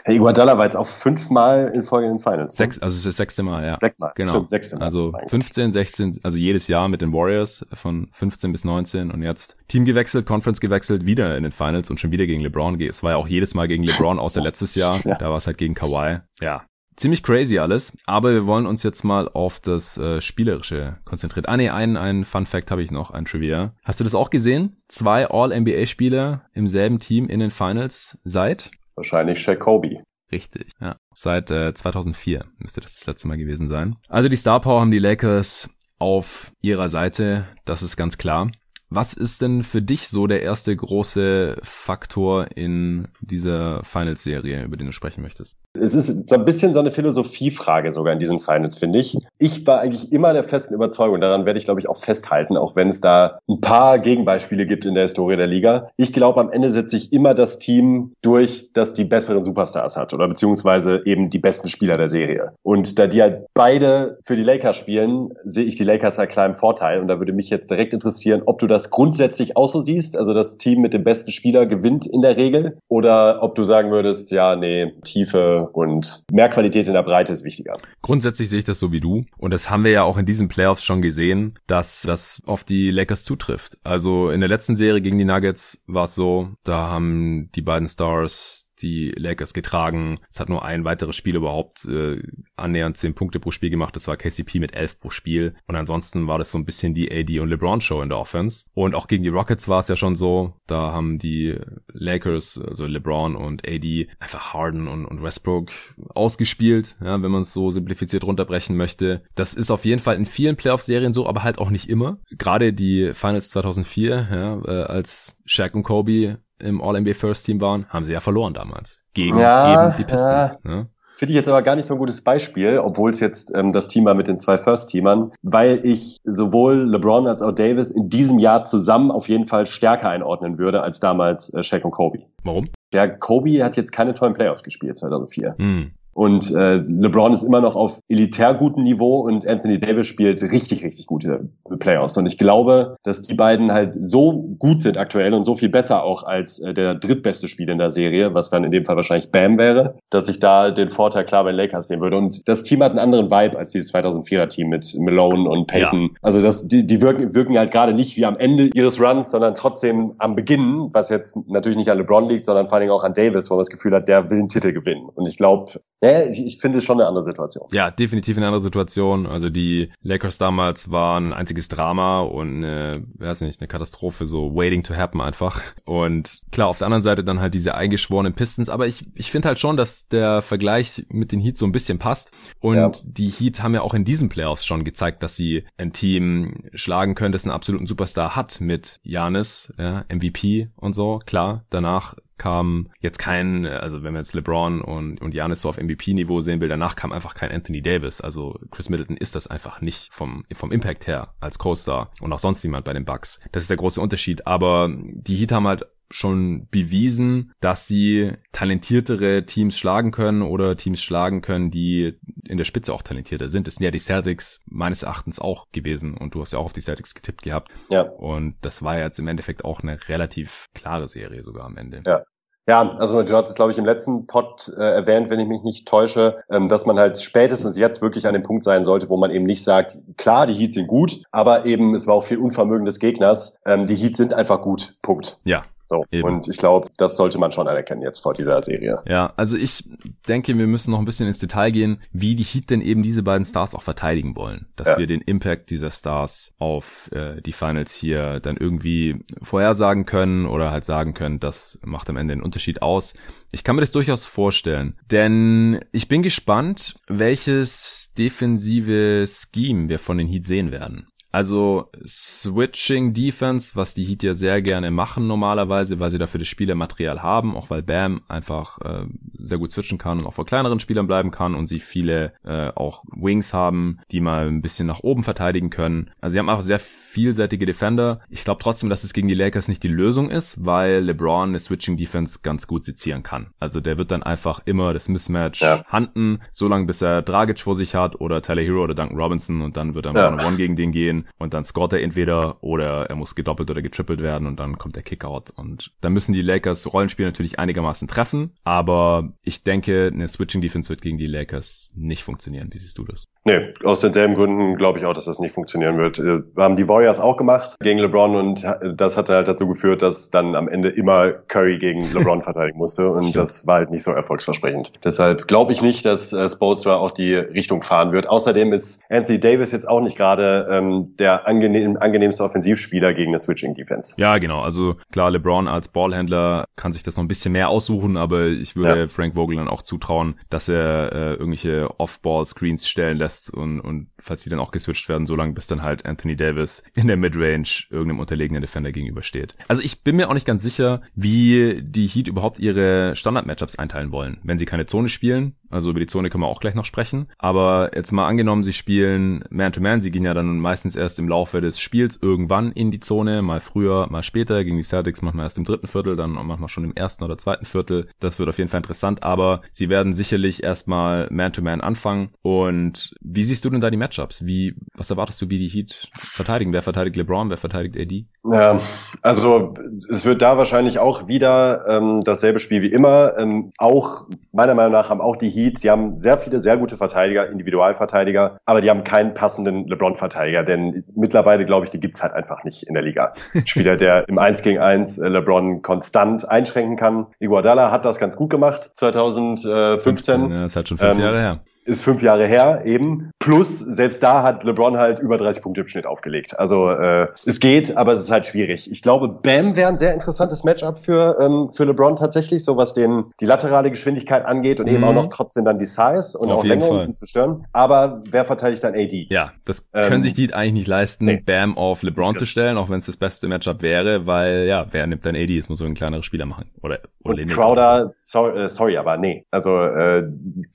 Hey, Iguodala war jetzt auch fünfmal in Folge in den Finals. Ne? Sechs, also es ist das sechste Mal, ja. Sechsmal, genau. stimmt, sechste Mal. Also 15, 16, also jedes Jahr mit den Warriors von 15 bis 19 und jetzt Team gewechselt, Conference gewechselt, wieder in den Finals und schon wieder gegen LeBron. Es war ja auch jedes Mal gegen LeBron, außer letztes Jahr. Ja. Da war es halt gegen Kawhi. Ja, ziemlich crazy alles, aber wir wollen uns jetzt mal auf das äh, Spielerische konzentrieren. Ah nee, einen, einen Fun Fact habe ich noch, ein Trivia. Hast du das auch gesehen? Zwei All-NBA-Spieler im selben Team in den Finals seit? Wahrscheinlich Shaq Kobe. Richtig, ja. Seit äh, 2004 müsste das das letzte Mal gewesen sein. Also die Star Power haben die Lakers auf ihrer Seite, das ist ganz klar. Was ist denn für dich so der erste große Faktor in dieser Finals-Serie, über den du sprechen möchtest? Es ist so ein bisschen so eine Philosophiefrage sogar in diesen Finals, finde ich. Ich war eigentlich immer der festen Überzeugung, daran werde ich, glaube ich, auch festhalten, auch wenn es da ein paar Gegenbeispiele gibt in der Historie der Liga. Ich glaube, am Ende setzt sich immer das Team durch, das die besseren Superstars hat oder beziehungsweise eben die besten Spieler der Serie. Und da die halt beide für die Lakers spielen, sehe ich die Lakers halt im Vorteil. Und da würde mich jetzt direkt interessieren, ob du das grundsätzlich auch so siehst, also das Team mit dem besten Spieler gewinnt in der Regel, oder ob du sagen würdest, ja, nee, Tiefe und mehr Qualität in der Breite ist wichtiger. Grundsätzlich sehe ich das so wie du. Und das haben wir ja auch in diesen Playoffs schon gesehen, dass das auf die Lakers zutrifft. Also in der letzten Serie gegen die Nuggets war es so, da haben die beiden Stars die Lakers getragen. Es hat nur ein weiteres Spiel überhaupt äh, annähernd zehn Punkte pro Spiel gemacht. Das war KCP mit elf pro Spiel. Und ansonsten war das so ein bisschen die AD und LeBron Show in der Offense. Und auch gegen die Rockets war es ja schon so. Da haben die Lakers, also LeBron und AD, einfach Harden und, und Westbrook ausgespielt, ja, wenn man es so simplifiziert runterbrechen möchte. Das ist auf jeden Fall in vielen Playoff-Serien so, aber halt auch nicht immer. Gerade die Finals 2004, ja, äh, als Shaq und Kobe im All-NBA First Team waren, haben sie ja verloren damals. Gegen ja, eben die Pistons. Ja. Ne? Finde ich jetzt aber gar nicht so ein gutes Beispiel, obwohl es jetzt ähm, das Team war mit den zwei First-Teamern, weil ich sowohl LeBron als auch Davis in diesem Jahr zusammen auf jeden Fall stärker einordnen würde als damals äh, Shaq und Kobe. Warum? Ja, Kobe hat jetzt keine tollen Playoffs gespielt 2004. Hm. Und äh, LeBron ist immer noch auf elitär gutem Niveau und Anthony Davis spielt richtig, richtig gute Playoffs. Und ich glaube, dass die beiden halt so gut sind aktuell und so viel besser auch als äh, der drittbeste Spieler in der Serie, was dann in dem Fall wahrscheinlich Bam wäre, dass ich da den Vorteil klar bei Lakers sehen würde. Und das Team hat einen anderen Vibe als dieses 2004er Team mit Malone und Peyton. Ja. Also das, die, die wirken, wirken halt gerade nicht wie am Ende ihres Runs, sondern trotzdem am Beginn, was jetzt natürlich nicht an LeBron liegt, sondern vor allen Dingen auch an Davis, wo man das Gefühl hat, der will einen Titel gewinnen. Und ich glaube, Ja, ich, ich finde es schon eine andere Situation. Ja, definitiv eine andere Situation. Also die Lakers damals waren ein einziges Drama und eine, weiß nicht, eine Katastrophe, so waiting to happen einfach. Und klar, auf der anderen Seite dann halt diese eingeschworenen Pistons. Aber ich, ich finde halt schon, dass der Vergleich mit den Heat so ein bisschen passt. Und ja. die Heat haben ja auch in diesen Playoffs schon gezeigt, dass sie ein Team schlagen können, das einen absoluten Superstar hat mit Janis, ja, MVP und so. Klar, danach kam jetzt kein, also wenn man jetzt LeBron und, und Giannis so auf MVP-Niveau sehen will, danach kam einfach kein Anthony Davis. Also Chris Middleton ist das einfach nicht vom, vom Impact her als Co-Star und auch sonst niemand bei den Bucks. Das ist der große Unterschied. Aber die Heat haben halt schon bewiesen, dass sie talentiertere Teams schlagen können oder Teams schlagen können, die in der Spitze auch talentierter sind. Das sind ja die Celtics meines Erachtens auch gewesen und du hast ja auch auf die Celtics getippt gehabt. Ja. Und das war jetzt im Endeffekt auch eine relativ klare Serie sogar am Ende. Ja. Ja, also du hast es, glaube ich, im letzten Pod äh, erwähnt, wenn ich mich nicht täusche, ähm, dass man halt spätestens jetzt wirklich an dem Punkt sein sollte, wo man eben nicht sagt, klar, die Heats sind gut, aber eben es war auch viel Unvermögen des Gegners. Ähm, die Heats sind einfach gut. Punkt. Ja, so. Eben. Und ich glaube, das sollte man schon anerkennen jetzt vor dieser Serie. Ja, also ich denke, wir müssen noch ein bisschen ins Detail gehen, wie die Heat denn eben diese beiden Stars auch verteidigen wollen. Dass ja. wir den Impact dieser Stars auf äh, die Finals hier dann irgendwie vorhersagen können oder halt sagen können, das macht am Ende den Unterschied aus. Ich kann mir das durchaus vorstellen, denn ich bin gespannt, welches defensive Scheme wir von den Heat sehen werden. Also Switching Defense, was die Heat ja sehr gerne machen normalerweise, weil sie dafür das Spielermaterial haben, auch weil Bam einfach äh, sehr gut switchen kann und auch vor kleineren Spielern bleiben kann und sie viele äh, auch Wings haben, die mal ein bisschen nach oben verteidigen können. Also sie haben auch sehr vielseitige Defender. Ich glaube trotzdem, dass es gegen die Lakers nicht die Lösung ist, weil LeBron eine Switching Defense ganz gut sezieren kann. Also der wird dann einfach immer das Mismatch ja. handen, solange bis er Dragic vor sich hat oder Tyler Hero oder Duncan Robinson und dann wird er ja. One-on-One gegen den gehen und dann scoret er entweder oder er muss gedoppelt oder getrippelt werden und dann kommt der Kickout und dann müssen die Lakers Rollenspiel natürlich einigermaßen treffen, aber ich denke, eine Switching Defense wird gegen die Lakers nicht funktionieren. Wie siehst du das? Nee, aus denselben Gründen glaube ich auch, dass das nicht funktionieren wird. Wir äh, haben die Warriors auch gemacht gegen LeBron und das hat halt dazu geführt, dass dann am Ende immer Curry gegen LeBron verteidigen musste und das war halt nicht so erfolgsversprechend. Deshalb glaube ich nicht, dass äh, Spoelstra auch die Richtung fahren wird. Außerdem ist Anthony Davis jetzt auch nicht gerade ähm, der angenehm, angenehmste Offensivspieler gegen eine Switching Defense. Ja, genau. Also klar, LeBron als Ballhändler kann sich das noch ein bisschen mehr aussuchen, aber ich würde ja. Frank Vogel dann auch zutrauen, dass er äh, irgendwelche Off-Ball-Screens stellen lässt lässt und, und falls die dann auch geswitcht werden, so lange bis dann halt Anthony Davis in der Midrange irgendeinem unterlegenen Defender gegenübersteht. Also ich bin mir auch nicht ganz sicher, wie die Heat überhaupt ihre Standard-Matchups einteilen wollen. Wenn sie keine Zone spielen, also über die Zone können wir auch gleich noch sprechen, aber jetzt mal angenommen, sie spielen Man-to-Man, -Man, sie gehen ja dann meistens erst im Laufe des Spiels irgendwann in die Zone, mal früher, mal später, gegen die Celtics manchmal erst im dritten Viertel, dann manchmal schon im ersten oder zweiten Viertel. Das wird auf jeden Fall interessant, aber sie werden sicherlich erstmal Man-to-Man anfangen und wie siehst du denn da die Matchups? Wie, was erwartest du, wie die Heat verteidigen? Wer verteidigt LeBron? Wer verteidigt AD? Ja, also es wird da wahrscheinlich auch wieder ähm, dasselbe Spiel wie immer. Ähm, auch meiner Meinung nach haben auch die Heat, die haben sehr viele sehr gute Verteidiger, Individualverteidiger, aber die haben keinen passenden LeBron-Verteidiger, denn mittlerweile glaube ich, die gibt's halt einfach nicht in der Liga. Spieler, der im 1 gegen 1 äh, LeBron konstant einschränken kann. Iguodala hat das ganz gut gemacht 2015. 15, ja, das ist halt schon fünf ähm, Jahre her ist fünf Jahre her eben. Plus, selbst da hat LeBron halt über 30 Punkte im Schnitt aufgelegt. Also äh, es geht, aber es ist halt schwierig. Ich glaube, Bam wäre ein sehr interessantes Matchup für, ähm, für LeBron tatsächlich, so was den, die laterale Geschwindigkeit angeht und mhm. eben auch noch trotzdem dann die Size und Auf auch Länge, um ihn zu stören. Aber wer verteidigt dann AD? Ja, das ähm, können sich die eigentlich nicht leisten, nee. Bam auf LeBron zu stellen, auch wenn es das beste Matchup wäre, weil ja, wer nimmt dann AD? Es muss so ein kleinerer Spieler machen. Oder Crowder, sorry, äh, sorry, aber nee. Also äh,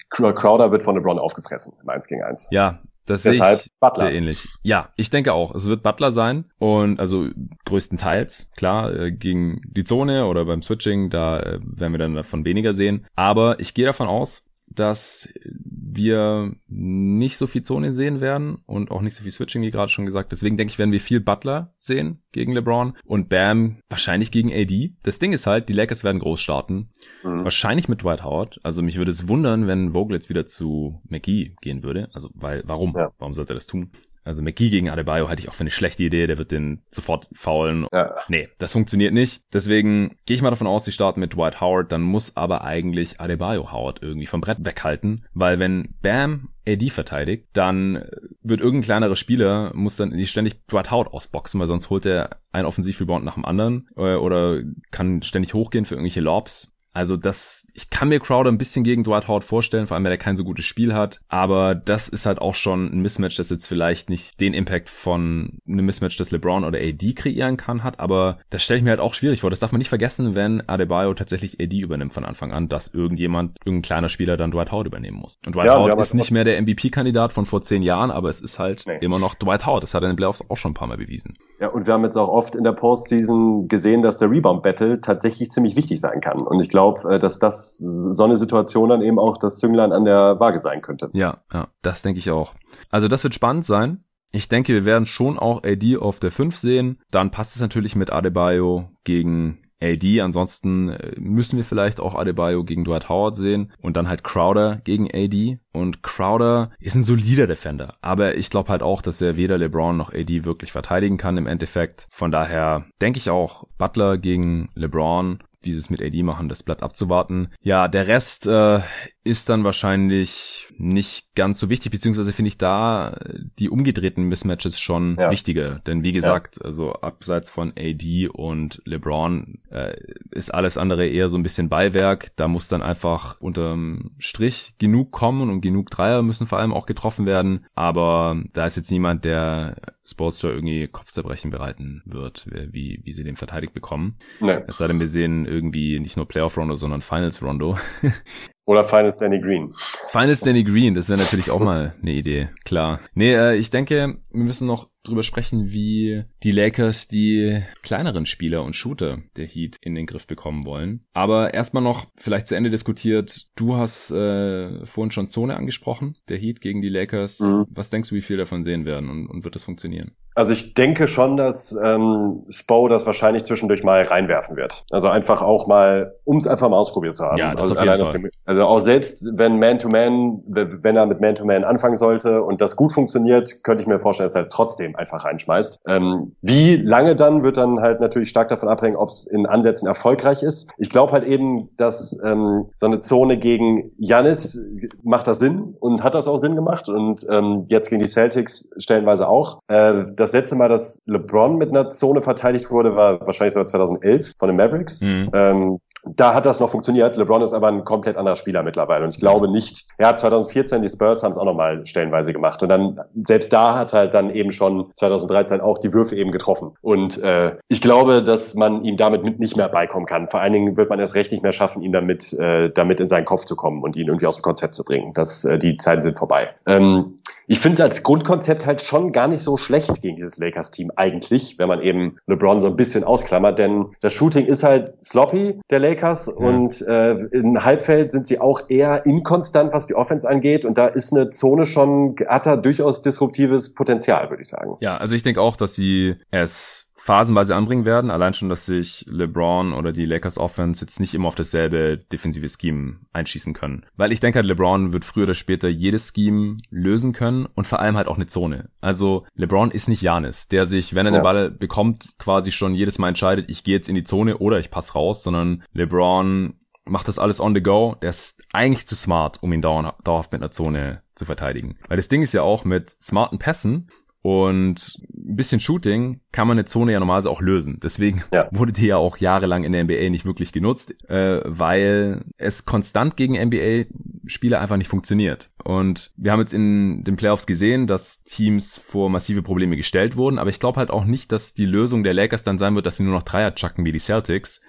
Crowder wird von LeBron aufgefressen im 1 gegen 1. Ja, das Deshalb sehe ich Butler. sehr ähnlich. Ja, ich denke auch. Es wird Butler sein und also größtenteils, klar, äh, gegen die Zone oder beim Switching, da äh, werden wir dann davon weniger sehen. Aber ich gehe davon aus, dass wir nicht so viel Zone sehen werden und auch nicht so viel Switching, wie gerade schon gesagt. Deswegen denke ich, werden wir viel Butler sehen gegen LeBron und Bam wahrscheinlich gegen AD. Das Ding ist halt, die Lakers werden groß starten. Mhm. Wahrscheinlich mit Dwight Howard. Also mich würde es wundern, wenn Vogel jetzt wieder zu McGee gehen würde. Also weil, warum? Ja. Warum sollte er das tun? Also McGee gegen Adebayo halte ich auch für eine schlechte Idee. Der wird den sofort faulen. Ja. Nee, das funktioniert nicht. Deswegen gehe ich mal davon aus, sie starten mit Dwight Howard. Dann muss aber eigentlich Adebayo Howard irgendwie vom Brett weghalten. Weil wenn Bam AD verteidigt, dann wird irgendein kleinerer Spieler, muss dann nicht ständig Dwight Howard ausboxen, weil sonst holt er einen Offensivrebound nach dem anderen äh, oder kann ständig hochgehen für irgendwelche Lobs. Also das, ich kann mir Crowder ein bisschen gegen Dwight Howard vorstellen, vor allem, weil er kein so gutes Spiel hat. Aber das ist halt auch schon ein Mismatch, das jetzt vielleicht nicht den Impact von einem Mismatch, das LeBron oder AD kreieren kann, hat. Aber das stelle ich mir halt auch schwierig vor. Das darf man nicht vergessen, wenn Adebayo tatsächlich AD übernimmt von Anfang an, dass irgendjemand, irgendein kleiner Spieler dann Dwight Howard übernehmen muss. Und Dwight ja, Howard ist nicht mehr der MVP-Kandidat von vor zehn Jahren, aber es ist halt nee. immer noch Dwight Howard. Das hat er in den Playoffs auch schon ein paar Mal bewiesen. Ja, und wir haben jetzt auch oft in der Postseason gesehen, dass der Rebound-Battle tatsächlich ziemlich wichtig sein kann. Und ich glaube, äh, dass das so eine Situation dann eben auch das Zünglein an der Waage sein könnte. Ja, ja, das denke ich auch. Also das wird spannend sein. Ich denke, wir werden schon auch AD auf der 5 sehen. Dann passt es natürlich mit Adebayo gegen AD. Ansonsten äh, müssen wir vielleicht auch Adebayo gegen Dwight Howard sehen und dann halt Crowder gegen AD. Und Crowder ist ein solider Defender, aber ich glaube halt auch, dass er weder LeBron noch AD wirklich verteidigen kann im Endeffekt. Von daher denke ich auch Butler gegen LeBron wie sie es mit AD machen, das bleibt abzuwarten. Ja, der Rest äh, ist dann wahrscheinlich nicht ganz so wichtig, beziehungsweise finde ich da die umgedrehten Mismatches schon ja. wichtiger. Denn wie gesagt, ja. also abseits von AD und LeBron äh, ist alles andere eher so ein bisschen Beiwerk. Da muss dann einfach unterm Strich genug kommen und genug Dreier müssen vor allem auch getroffen werden. Aber da ist jetzt niemand, der Sportster irgendwie Kopfzerbrechen bereiten wird, wie, wie sie den verteidigt bekommen. Nee. Es sei denn, wir sehen irgendwie nicht nur Playoff-Rondo, sondern Finals-Rondo. Oder Finals Danny Green. Finals Danny Green, das wäre natürlich auch mal eine Idee, klar. Nee, äh, ich denke, wir müssen noch drüber sprechen, wie die Lakers die kleineren Spieler und Shooter der Heat in den Griff bekommen wollen. Aber erstmal noch vielleicht zu Ende diskutiert. Du hast äh, vorhin schon Zone angesprochen, der Heat gegen die Lakers. Mhm. Was denkst du, wie viel davon sehen werden und, und wird das funktionieren? Also ich denke schon, dass ähm, Spo das wahrscheinlich zwischendurch mal reinwerfen wird. Also einfach auch mal, um es einfach mal ausprobiert zu haben. Ja, das also, auf jeden Fall. also auch selbst wenn Man-to-Man, -Man, wenn er mit Man-to-Man -Man anfangen sollte und das gut funktioniert, könnte ich mir vorstellen, dass er halt trotzdem einfach reinschmeißt. Ähm, wie lange dann, wird dann halt natürlich stark davon abhängen, ob es in Ansätzen erfolgreich ist. Ich glaube halt eben, dass ähm, so eine Zone gegen Janis macht das Sinn und hat das auch Sinn gemacht und ähm, jetzt gegen die Celtics stellenweise auch. Äh, das letzte Mal, dass LeBron mit einer Zone verteidigt wurde, war wahrscheinlich sogar 2011 von den Mavericks. Mhm. Ähm, da hat das noch funktioniert. LeBron ist aber ein komplett anderer Spieler mittlerweile. Und ich glaube nicht, ja, 2014, die Spurs haben es auch nochmal stellenweise gemacht. Und dann, selbst da hat halt dann eben schon 2013 auch die Würfe eben getroffen. Und äh, ich glaube, dass man ihm damit nicht mehr beikommen kann. Vor allen Dingen wird man erst recht nicht mehr schaffen, ihm damit, äh, damit in seinen Kopf zu kommen und ihn irgendwie aus dem Konzept zu bringen. Das, äh, die Zeiten sind vorbei. Ähm, ich finde als Grundkonzept halt schon gar nicht so schlecht gegen dieses Lakers-Team eigentlich, wenn man eben LeBron so ein bisschen ausklammert. Denn das Shooting ist halt sloppy, der Lakers Lakers ja. und äh, im Halbfeld sind sie auch eher inkonstant, was die Offense angeht und da ist eine Zone schon, hat da durchaus disruptives Potenzial, würde ich sagen. Ja, also ich denke auch, dass sie es phasenweise anbringen werden. Allein schon, dass sich LeBron oder die Lakers Offense jetzt nicht immer auf dasselbe defensive Scheme einschießen können. Weil ich denke halt, LeBron wird früher oder später jedes Scheme lösen können und vor allem halt auch eine Zone. Also LeBron ist nicht Janis, der sich, wenn er ja. den Ball bekommt, quasi schon jedes Mal entscheidet, ich gehe jetzt in die Zone oder ich passe raus, sondern LeBron macht das alles on the go. Der ist eigentlich zu smart, um ihn dauerhaft mit einer Zone zu verteidigen. Weil das Ding ist ja auch mit smarten Pässen und ein bisschen Shooting kann man eine Zone ja normalerweise auch lösen. Deswegen ja. wurde die ja auch jahrelang in der NBA nicht wirklich genutzt, äh, weil es konstant gegen NBA-Spieler einfach nicht funktioniert. Und wir haben jetzt in den Playoffs gesehen, dass Teams vor massive Probleme gestellt wurden, aber ich glaube halt auch nicht, dass die Lösung der Lakers dann sein wird, dass sie nur noch Dreier chucken wie die Celtics.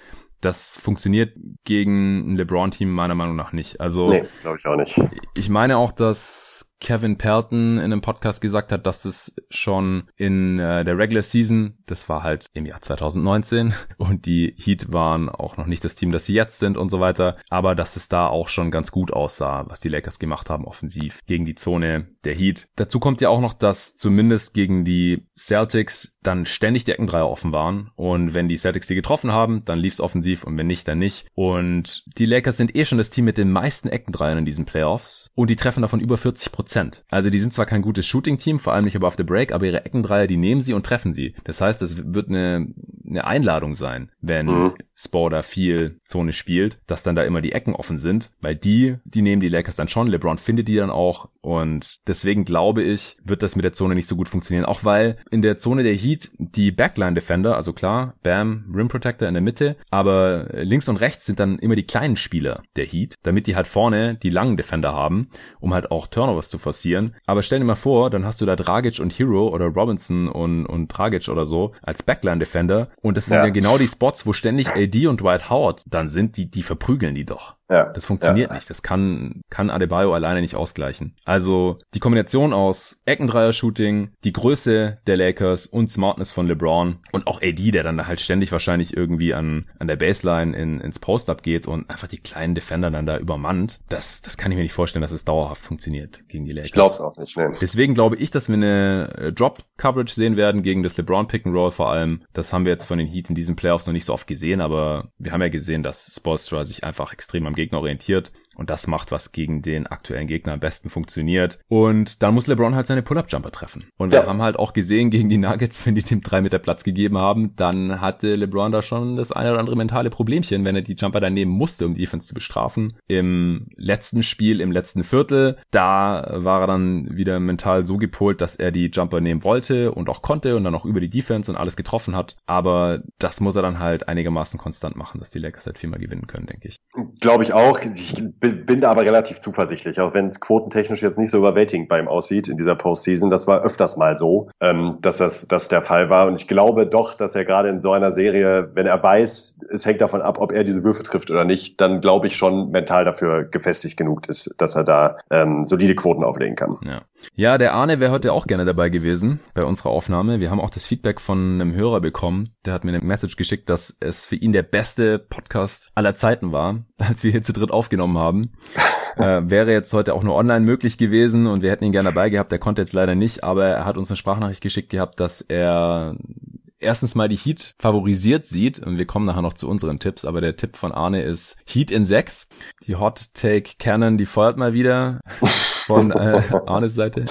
Das funktioniert gegen ein LeBron-Team meiner Meinung nach nicht. Also, nee, glaube ich auch nicht. Ich meine auch, dass Kevin Pelton in einem Podcast gesagt hat, dass es schon in äh, der Regular Season, das war halt im Jahr 2019 und die Heat waren auch noch nicht das Team, das sie jetzt sind und so weiter, aber dass es da auch schon ganz gut aussah, was die Lakers gemacht haben offensiv gegen die Zone der Heat. Dazu kommt ja auch noch, dass zumindest gegen die Celtics dann ständig die Eckendreier offen waren und wenn die Celtics die getroffen haben, dann lief's offensiv und wenn nicht, dann nicht. Und die Lakers sind eh schon das Team mit den meisten Eckendreiern in diesen Playoffs und die treffen davon über 40 Prozent Prozent. Also die sind zwar kein gutes Shooting-Team, vor allem nicht aber auf der Break, aber ihre Eckendreier, die nehmen sie und treffen sie. Das heißt, es wird eine, eine Einladung sein, wenn mhm. Spo da viel Zone spielt, dass dann da immer die Ecken offen sind, weil die, die nehmen die Lakers dann schon. LeBron findet die dann auch und deswegen glaube ich, wird das mit der Zone nicht so gut funktionieren. Auch weil in der Zone der Heat die Backline-Defender, also klar, Bam, Rim Protector in der Mitte, aber links und rechts sind dann immer die kleinen Spieler der Heat, damit die halt vorne die langen Defender haben, um halt auch Turnovers zu forcieren. Aber stell dir mal vor, dann hast du da Dragic und Hero oder Robinson und, und Dragic oder so als Backline-Defender und das sind ja. ja genau die Spots, wo ständig AD und Dwight Howard dann sind, die, die verprügeln die doch. Ja. Das funktioniert ja. nicht. Das kann, kann Adebayo alleine nicht ausgleichen. Also die Kombination aus Eckendreier-Shooting, die Größe der Lakers und Smartness von LeBron und auch AD, der dann halt ständig wahrscheinlich irgendwie an, an der Baseline in, ins Post-Up geht und einfach die kleinen Defender dann da übermannt. Das, das kann ich mir nicht vorstellen, dass es dauerhaft funktioniert gegen die Lakers. Ich glaube auch nicht, ne. Deswegen glaube ich, dass wir eine äh, Drop-Coverage sehen werden gegen das LeBron-Pick-and-Roll vor allem. Das haben wir jetzt von den Heat in diesen Playoffs noch nicht so oft gesehen, aber wir haben ja gesehen, dass Spolstra sich einfach extrem am Gegner orientiert und das macht, was gegen den aktuellen Gegner am besten funktioniert. Und dann muss LeBron halt seine Pull-Up-Jumper treffen. Und wir ja. haben halt auch gesehen gegen die Nuggets, wenn die dem drei Meter Platz gegeben haben, dann hatte LeBron da schon das eine oder andere mentale Problemchen, wenn er die Jumper da nehmen musste, um die Defense zu bestrafen. Im letzten Spiel, im letzten Viertel, da war er dann wieder mental so gepolt, dass er die Jumper nehmen wollte und auch konnte und dann auch über die Defense und alles getroffen hat. Aber das muss er dann halt einigermaßen konstant machen, dass die Lakers halt viermal gewinnen können, denke ich. Glaube ich auch. Ich bin da aber relativ zuversichtlich, auch wenn es quotentechnisch jetzt nicht so überwältigend bei ihm aussieht in dieser Postseason. Das war öfters mal so, ähm, dass das dass der Fall war. Und ich glaube doch, dass er gerade in so einer Serie, wenn er weiß, es hängt davon ab, ob er diese Würfe trifft oder nicht, dann glaube ich schon mental dafür gefestigt genug ist, dass er da ähm, solide Quoten auflegen kann. Ja. ja, der Arne wäre heute auch gerne dabei gewesen bei unserer Aufnahme. Wir haben auch das Feedback von einem Hörer bekommen. Der hat mir eine Message geschickt, dass es für ihn der beste Podcast aller Zeiten war, als wir hier zu dritt aufgenommen haben. äh, wäre jetzt heute auch nur online möglich gewesen und wir hätten ihn gerne dabei gehabt. Er konnte jetzt leider nicht, aber er hat uns eine Sprachnachricht geschickt gehabt, dass er erstens mal die Heat favorisiert sieht und wir kommen nachher noch zu unseren Tipps, aber der Tipp von Arne ist Heat in 6. Die Hot Take Cannon, die feuert mal wieder von äh, Arnes Seite.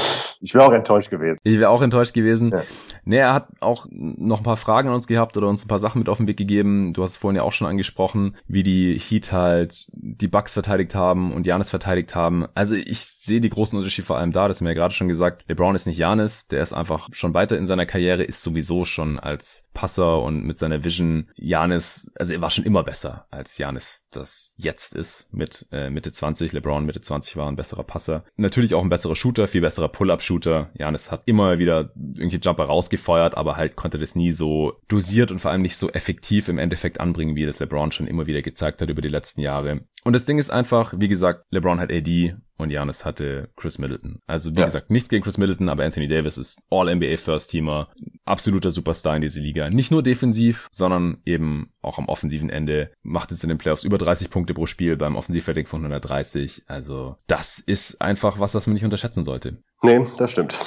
Ich wäre auch enttäuscht gewesen. Ich wäre auch enttäuscht gewesen. Ja. Nee, er hat auch noch ein paar Fragen an uns gehabt oder uns ein paar Sachen mit auf den Weg gegeben. Du hast es vorhin ja auch schon angesprochen, wie die Heat halt die Bucks verteidigt haben und Janis verteidigt haben. Also ich sehe die großen Unterschiede vor allem da, das haben wir ja gerade schon gesagt. LeBron ist nicht Janis, der ist einfach schon weiter in seiner Karriere, ist sowieso schon als Passer und mit seiner Vision Janis, also er war schon immer besser als Janis das jetzt ist mit äh, Mitte 20. LeBron Mitte 20 war ein besserer Passer. Natürlich auch ein besserer Shooter, viel besserer Pull-Up-Shooter. Janis hat immer wieder irgendwie Jumper rausgefeuert, aber halt konnte das nie so dosiert und vor allem nicht so effektiv im Endeffekt anbringen, wie das LeBron schon immer wieder gezeigt hat über die letzten Jahre. Und das Ding ist einfach, wie gesagt, LeBron hat AD und Janis hatte Chris Middleton. Also wie ja. gesagt, nichts gegen Chris Middleton, aber Anthony Davis ist All-NBA First Teamer, absoluter Superstar in dieser Liga. Nicht nur defensiv, sondern eben auch am offensiven Ende. Macht jetzt in den Playoffs über 30 Punkte pro Spiel beim Offensivrating von 130. Also das ist einfach was, was man nicht unterschätzen sollte. Nee, das stimmt.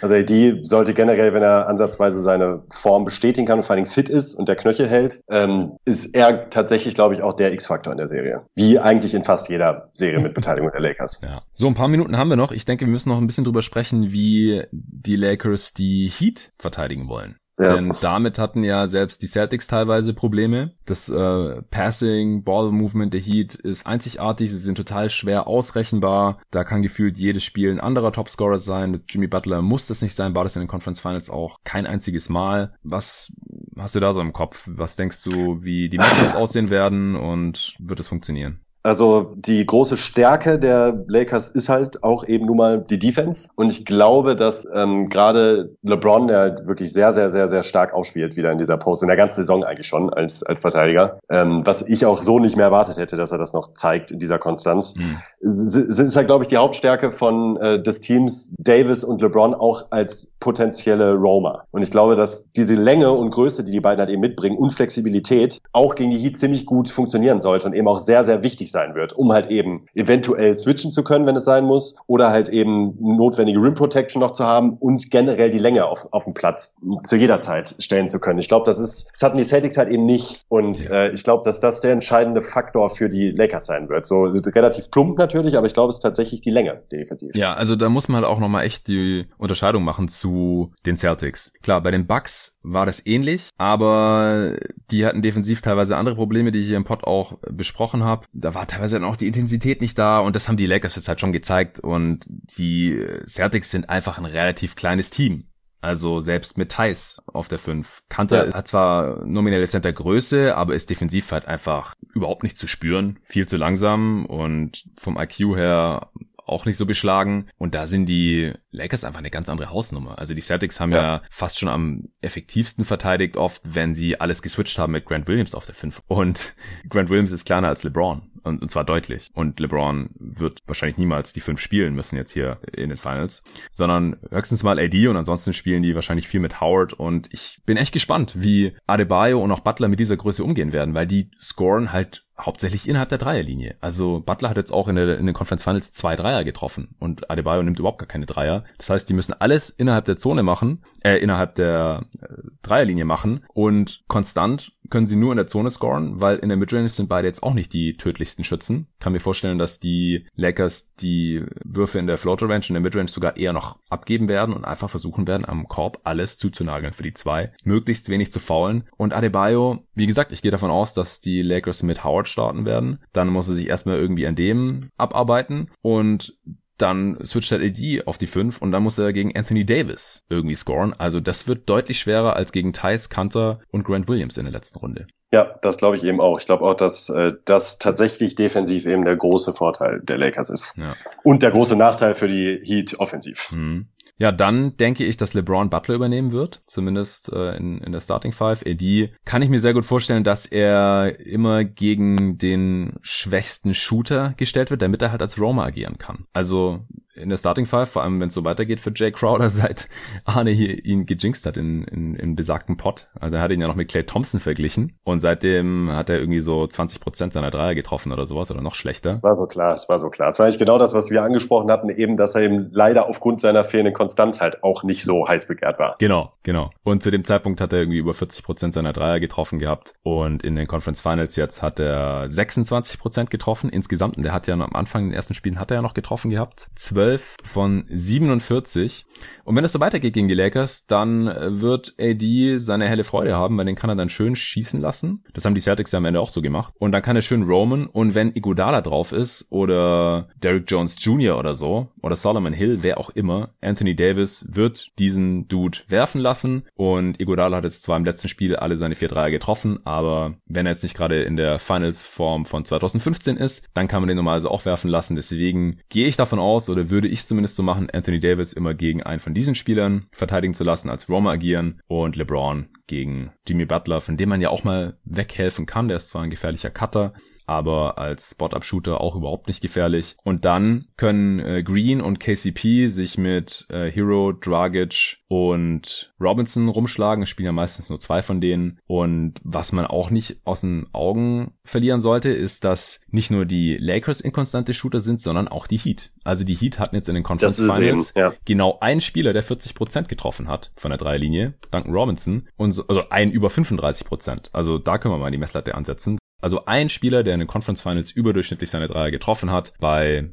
Also AD sollte generell, wenn er ansatzweise seine Form bestätigen kann und vor allem fit ist und der Knöchel hält, ähm, ist er tatsächlich, glaube ich, auch der X-Faktor in der Serie. Wie eigentlich in fast jeder Serie mit Beteiligung der Lakers. Ja. So, ein paar Minuten haben wir noch. Ich denke, wir müssen noch ein bisschen drüber sprechen, wie die Lakers die Heat verteidigen wollen. Ja. Denn damit hatten ja selbst die Celtics teilweise Probleme. Das äh, Passing, Ball Movement der Heat ist einzigartig, sie sind total schwer ausrechenbar. Da kann gefühlt jedes Spiel ein anderer Topscorer sein. Jimmy Butler muss das nicht sein, war das in den Conference Finals auch kein einziges Mal. Was hast du da so im Kopf? Was denkst du, wie die Matchups aussehen werden und wird es funktionieren? Also die große Stärke der Lakers ist halt auch eben nun mal die Defense. Und ich glaube, dass ähm, gerade LeBron, der wirklich sehr, sehr, sehr, sehr stark ausspielt, wieder in dieser Post, in der ganzen Saison eigentlich schon als, als Verteidiger, ähm, was ich auch so nicht mehr erwartet hätte, dass er das noch zeigt in dieser Konstanz, mhm. es halt, glaube ich, die Hauptstärke von äh, des Teams Davis und LeBron auch als potenzielle Roamer. Und ich glaube, dass diese Länge und Größe, die die beiden halt eben mitbringen und Flexibilität auch gegen die Heat ziemlich gut funktionieren sollte und eben auch sehr, sehr wichtig wichtig sein wird, um halt eben eventuell switchen zu können, wenn es sein muss, oder halt eben notwendige Rim Protection noch zu haben und generell die Länge auf, auf dem Platz zu jeder Zeit stellen zu können. Ich glaube, das ist, das hatten die Celtics halt eben nicht. Und äh, ich glaube, dass das der entscheidende Faktor für die Lakers sein wird. So relativ plump natürlich, aber ich glaube, es ist tatsächlich die Länge defensiv. Ja, also da muss man halt auch nochmal echt die Unterscheidung machen zu den Celtics. Klar, bei den Bucks war das ähnlich, aber die hatten defensiv teilweise andere Probleme, die ich hier im Pod auch besprochen habe. Da war teilweise dann auch die Intensität nicht da und das haben die Lakers jetzt halt schon gezeigt und die Celtics sind einfach ein relativ kleines Team. Also selbst mit Thais auf der 5. Kanter ja. hat zwar nominelle Center Größe, aber ist defensiv halt einfach überhaupt nicht zu spüren. Viel zu langsam und vom IQ her auch nicht so beschlagen. Und da sind die Lakers einfach eine ganz andere Hausnummer. Also die Celtics haben ja, ja fast schon am effektivsten verteidigt, oft wenn sie alles geswitcht haben mit Grant Williams auf der 5. Und Grant Williams ist kleiner als LeBron. Und, und zwar deutlich. Und LeBron wird wahrscheinlich niemals die fünf spielen müssen jetzt hier in den Finals, sondern höchstens mal AD und ansonsten spielen die wahrscheinlich viel mit Howard. Und ich bin echt gespannt, wie Adebayo und auch Butler mit dieser Größe umgehen werden, weil die scoren halt hauptsächlich innerhalb der Dreierlinie. Also Butler hat jetzt auch in, der, in den Conference Finals zwei Dreier getroffen und Adebayo nimmt überhaupt gar keine Dreier. Das heißt, die müssen alles innerhalb der Zone machen, äh, innerhalb der äh, Dreierlinie machen und konstant können sie nur in der Zone scoren, weil in der Midrange sind beide jetzt auch nicht die tödlichsten Schützen. Kann mir vorstellen, dass die Lakers die Würfe in der Floater Range, in der Midrange sogar eher noch abgeben werden und einfach versuchen werden, am Korb alles zuzunageln für die zwei, möglichst wenig zu faulen. Und Adebayo, wie gesagt, ich gehe davon aus, dass die Lakers mit Howard starten werden. Dann muss er sich erstmal irgendwie an dem abarbeiten und dann switcht er AD auf die 5 und dann muss er gegen Anthony Davis irgendwie scoren. Also das wird deutlich schwerer als gegen Thais, Kanter und Grant Williams in der letzten Runde. Ja, das glaube ich eben auch. Ich glaube auch, dass äh, das tatsächlich defensiv eben der große Vorteil der Lakers ist. Ja. Und der große Nachteil für die Heat offensiv. Mhm. Ja, dann denke ich, dass LeBron Butler übernehmen wird, zumindest äh, in, in der Starting Five. AD kann ich mir sehr gut vorstellen, dass er immer gegen den schwächsten Shooter gestellt wird, damit er halt als Roma agieren kann. Also in der Starting Five, vor allem wenn es so weitergeht für Jay Crowder, seit Arne hier ihn gejinxt hat in, in, in besagten Pot. Also er hat ihn ja noch mit Clay Thompson verglichen und seitdem hat er irgendwie so 20 Prozent seiner Dreier getroffen oder sowas oder noch schlechter. Es war so klar, es war so klar. Es war eigentlich genau das, was wir angesprochen hatten, eben, dass er eben leider aufgrund seiner fehlenden Konstanz halt auch nicht so heiß begehrt war. Genau, genau. Und zu dem Zeitpunkt hat er irgendwie über 40 Prozent seiner Dreier getroffen gehabt und in den Conference Finals jetzt hat er 26 Prozent getroffen insgesamt und der hat ja am Anfang in den ersten Spielen hat er ja noch getroffen gehabt. 12 12 von 47. Und wenn es so weitergeht gegen die Lakers, dann wird AD seine helle Freude haben, weil den kann er dann schön schießen lassen. Das haben die Celtics ja am Ende auch so gemacht. Und dann kann er schön roamen. Und wenn Iguodala drauf ist oder Derrick Jones Jr. oder so oder Solomon Hill, wer auch immer, Anthony Davis wird diesen Dude werfen lassen. Und Iguodala hat jetzt zwar im letzten Spiel alle seine vier Dreier getroffen, aber wenn er jetzt nicht gerade in der Finals-Form von 2015 ist, dann kann man den normalerweise auch werfen lassen. Deswegen gehe ich davon aus oder würde ich zumindest so machen, Anthony Davis immer gegen einen von diesen Spielern verteidigen zu lassen, als Roma agieren und LeBron gegen Jimmy Butler, von dem man ja auch mal weghelfen kann. Der ist zwar ein gefährlicher Cutter, aber als Spot-Up-Shooter auch überhaupt nicht gefährlich. Und dann können äh, Green und KCP sich mit äh, Hero, Dragic und Robinson rumschlagen. Es spielen ja meistens nur zwei von denen. Und was man auch nicht aus den Augen verlieren sollte, ist, dass nicht nur die Lakers inkonstante Shooter sind, sondern auch die Heat. Also die Heat hatten jetzt in den Conference Finals eben, ja. genau einen Spieler, der 40% getroffen hat von der Dreierlinie, Duncan Robinson, und so, also ein über 35%. Also da können wir mal die Messlatte ansetzen. Also ein Spieler, der in den Conference Finals überdurchschnittlich seine Dreier getroffen hat, bei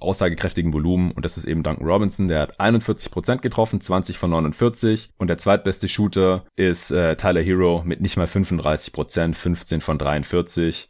aussagekräftigen Volumen und das ist eben Duncan Robinson, der hat 41% getroffen, 20 von 49 und der zweitbeste Shooter ist äh, Tyler Hero mit nicht mal 35%, 15 von 43.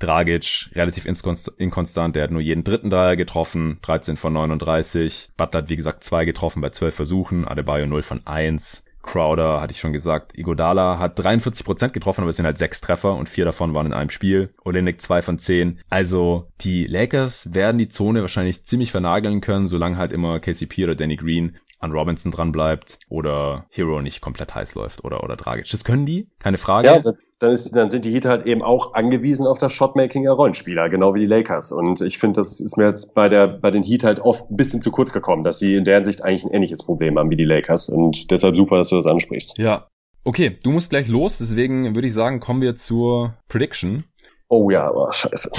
Dragic relativ inkonstant, der hat nur jeden dritten Dreier getroffen, 13 von 39. Butler hat wie gesagt zwei getroffen bei 12 Versuchen, Adebayo 0 von 1. Crowder, hatte ich schon gesagt. Igodala hat 43% getroffen, aber es sind halt sechs Treffer und vier davon waren in einem Spiel. Olenek zwei von zehn. Also die Lakers werden die Zone wahrscheinlich ziemlich vernageln können, solange halt immer KCP oder Danny Green an Robinson dran bleibt oder Hero nicht komplett heiß läuft oder, oder Dragic. Das können die, keine Frage. Ja, das, dann, ist, dann sind die Heat halt eben auch angewiesen auf das Shotmaking der Rollenspieler, genau wie die Lakers. Und ich finde, das ist mir jetzt bei der, bei den Heat halt oft ein bisschen zu kurz gekommen, dass sie in der Hinsicht eigentlich ein ähnliches Problem haben wie die Lakers. Und deshalb super, dass du das ansprichst. Ja. Okay, du musst gleich los, deswegen würde ich sagen, kommen wir zur Prediction. Oh ja, oh, scheiße.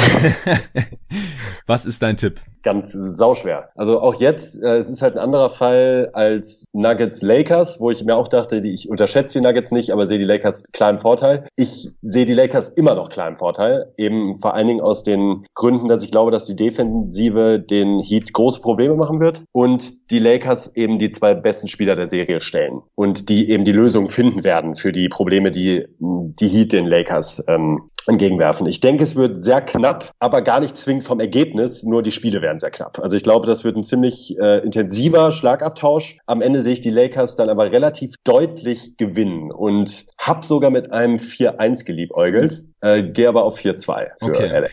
Was ist dein Tipp? Ganz sauschwer. Also auch jetzt, äh, es ist halt ein anderer Fall als Nuggets Lakers, wo ich mir auch dachte, die, ich unterschätze die Nuggets nicht, aber sehe die Lakers im Vorteil. Ich sehe die Lakers immer noch im Vorteil, eben vor allen Dingen aus den Gründen, dass ich glaube, dass die Defensive den Heat große Probleme machen wird und die Lakers eben die zwei besten Spieler der Serie stellen und die eben die Lösung finden werden für die Probleme, die die Heat den Lakers ähm, entgegenwerfen. Ich denke, es wird sehr knapp, aber gar nicht zwingend vom Ergebnis, nur die Spiele werden sehr knapp. Also ich glaube, das wird ein ziemlich äh, intensiver Schlagabtausch. Am Ende sehe ich die Lakers dann aber relativ deutlich gewinnen und hab sogar mit einem 4-1 geliebäugelt, äh, gehe aber auf 4-2 für Okay. LA.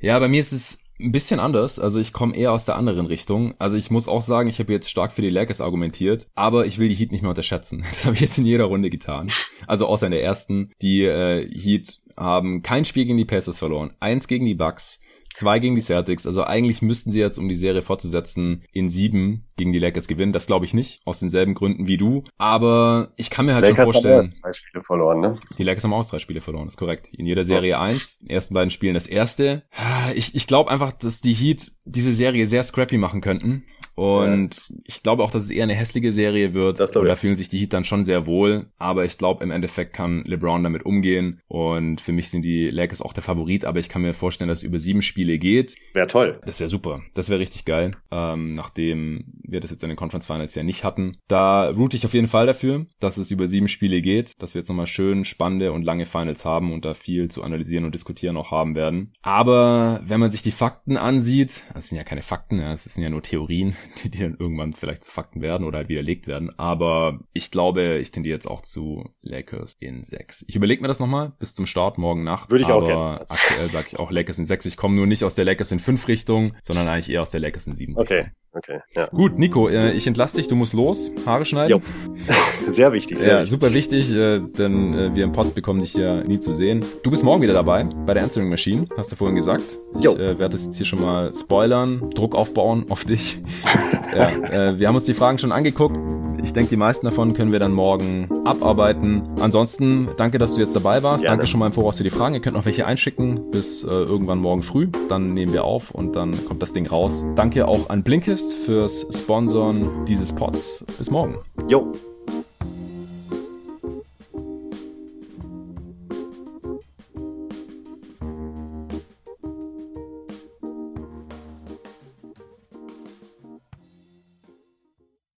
Ja, bei mir ist es ein bisschen anders. Also ich komme eher aus der anderen Richtung. Also ich muss auch sagen, ich habe jetzt stark für die Lakers argumentiert, aber ich will die Heat nicht mehr unterschätzen. Das habe ich jetzt in jeder Runde getan. Also außer in der ersten. Die äh, Heat haben kein Spiel gegen die Pacers verloren, eins gegen die Bucks. Zwei gegen die Celtics, also eigentlich müssten sie jetzt, um die Serie fortzusetzen, in sieben gegen die Lakers gewinnen. Das glaube ich nicht, aus denselben Gründen wie du. Aber ich kann mir halt Lakers schon haben vorstellen, erst zwei Spiele verloren, ne? die Lakers haben auch drei Spiele verloren, ist korrekt. In jeder Serie eins, in den ersten beiden Spielen das erste. Ich, ich glaube einfach, dass die Heat diese Serie sehr scrappy machen könnten. Und ich glaube auch, dass es eher eine hässliche Serie wird. Das Und da fühlen sich die Heat dann schon sehr wohl. Aber ich glaube, im Endeffekt kann LeBron damit umgehen. Und für mich sind die Lakers auch der Favorit. Aber ich kann mir vorstellen, dass es über sieben Spiele geht. Wäre toll. Das wäre super. Das wäre richtig geil. Ähm, nachdem wir das jetzt in den Conference Finals ja nicht hatten. Da route ich auf jeden Fall dafür, dass es über sieben Spiele geht, dass wir jetzt nochmal schön spannende und lange Finals haben und da viel zu analysieren und diskutieren auch haben werden. Aber wenn man sich die Fakten ansieht, das sind ja keine Fakten, ja, es sind ja nur Theorien, die, dann irgendwann vielleicht zu Fakten werden oder halt widerlegt werden. Aber ich glaube, ich tendiere jetzt auch zu Lakers in sechs. Ich überlege mir das nochmal bis zum Start morgen Nacht. Würde ich auch aber gerne. aktuell sage ich auch Lakers in sechs. Ich komme nur nicht aus der Lakers in fünf Richtung, sondern eigentlich eher aus der Lakers in sieben. Okay, Richtung. okay, ja. Gut, Nico, äh, ich entlasse dich, du musst los, Haare schneiden. Jo. Sehr wichtig, sehr Ja, wichtig. super wichtig, äh, denn äh, wir im Pod bekommen dich ja nie zu sehen. Du bist morgen wieder dabei bei der Answering Machine, hast du vorhin gesagt. Ich Jo. äh, werde das jetzt hier schon mal spoilern, Druck aufbauen auf dich. Ja, äh, wir haben uns die Fragen schon angeguckt. Ich denke, die meisten davon können wir dann morgen abarbeiten. Ansonsten, danke, dass du jetzt dabei warst. Gerne. Danke schon mal im Voraus für die Fragen. Ihr könnt noch welche einschicken bis äh, irgendwann morgen früh. Dann nehmen wir auf und dann kommt das Ding raus. Danke auch an Blinkist fürs Sponsoren dieses Pods. Bis morgen. Jo,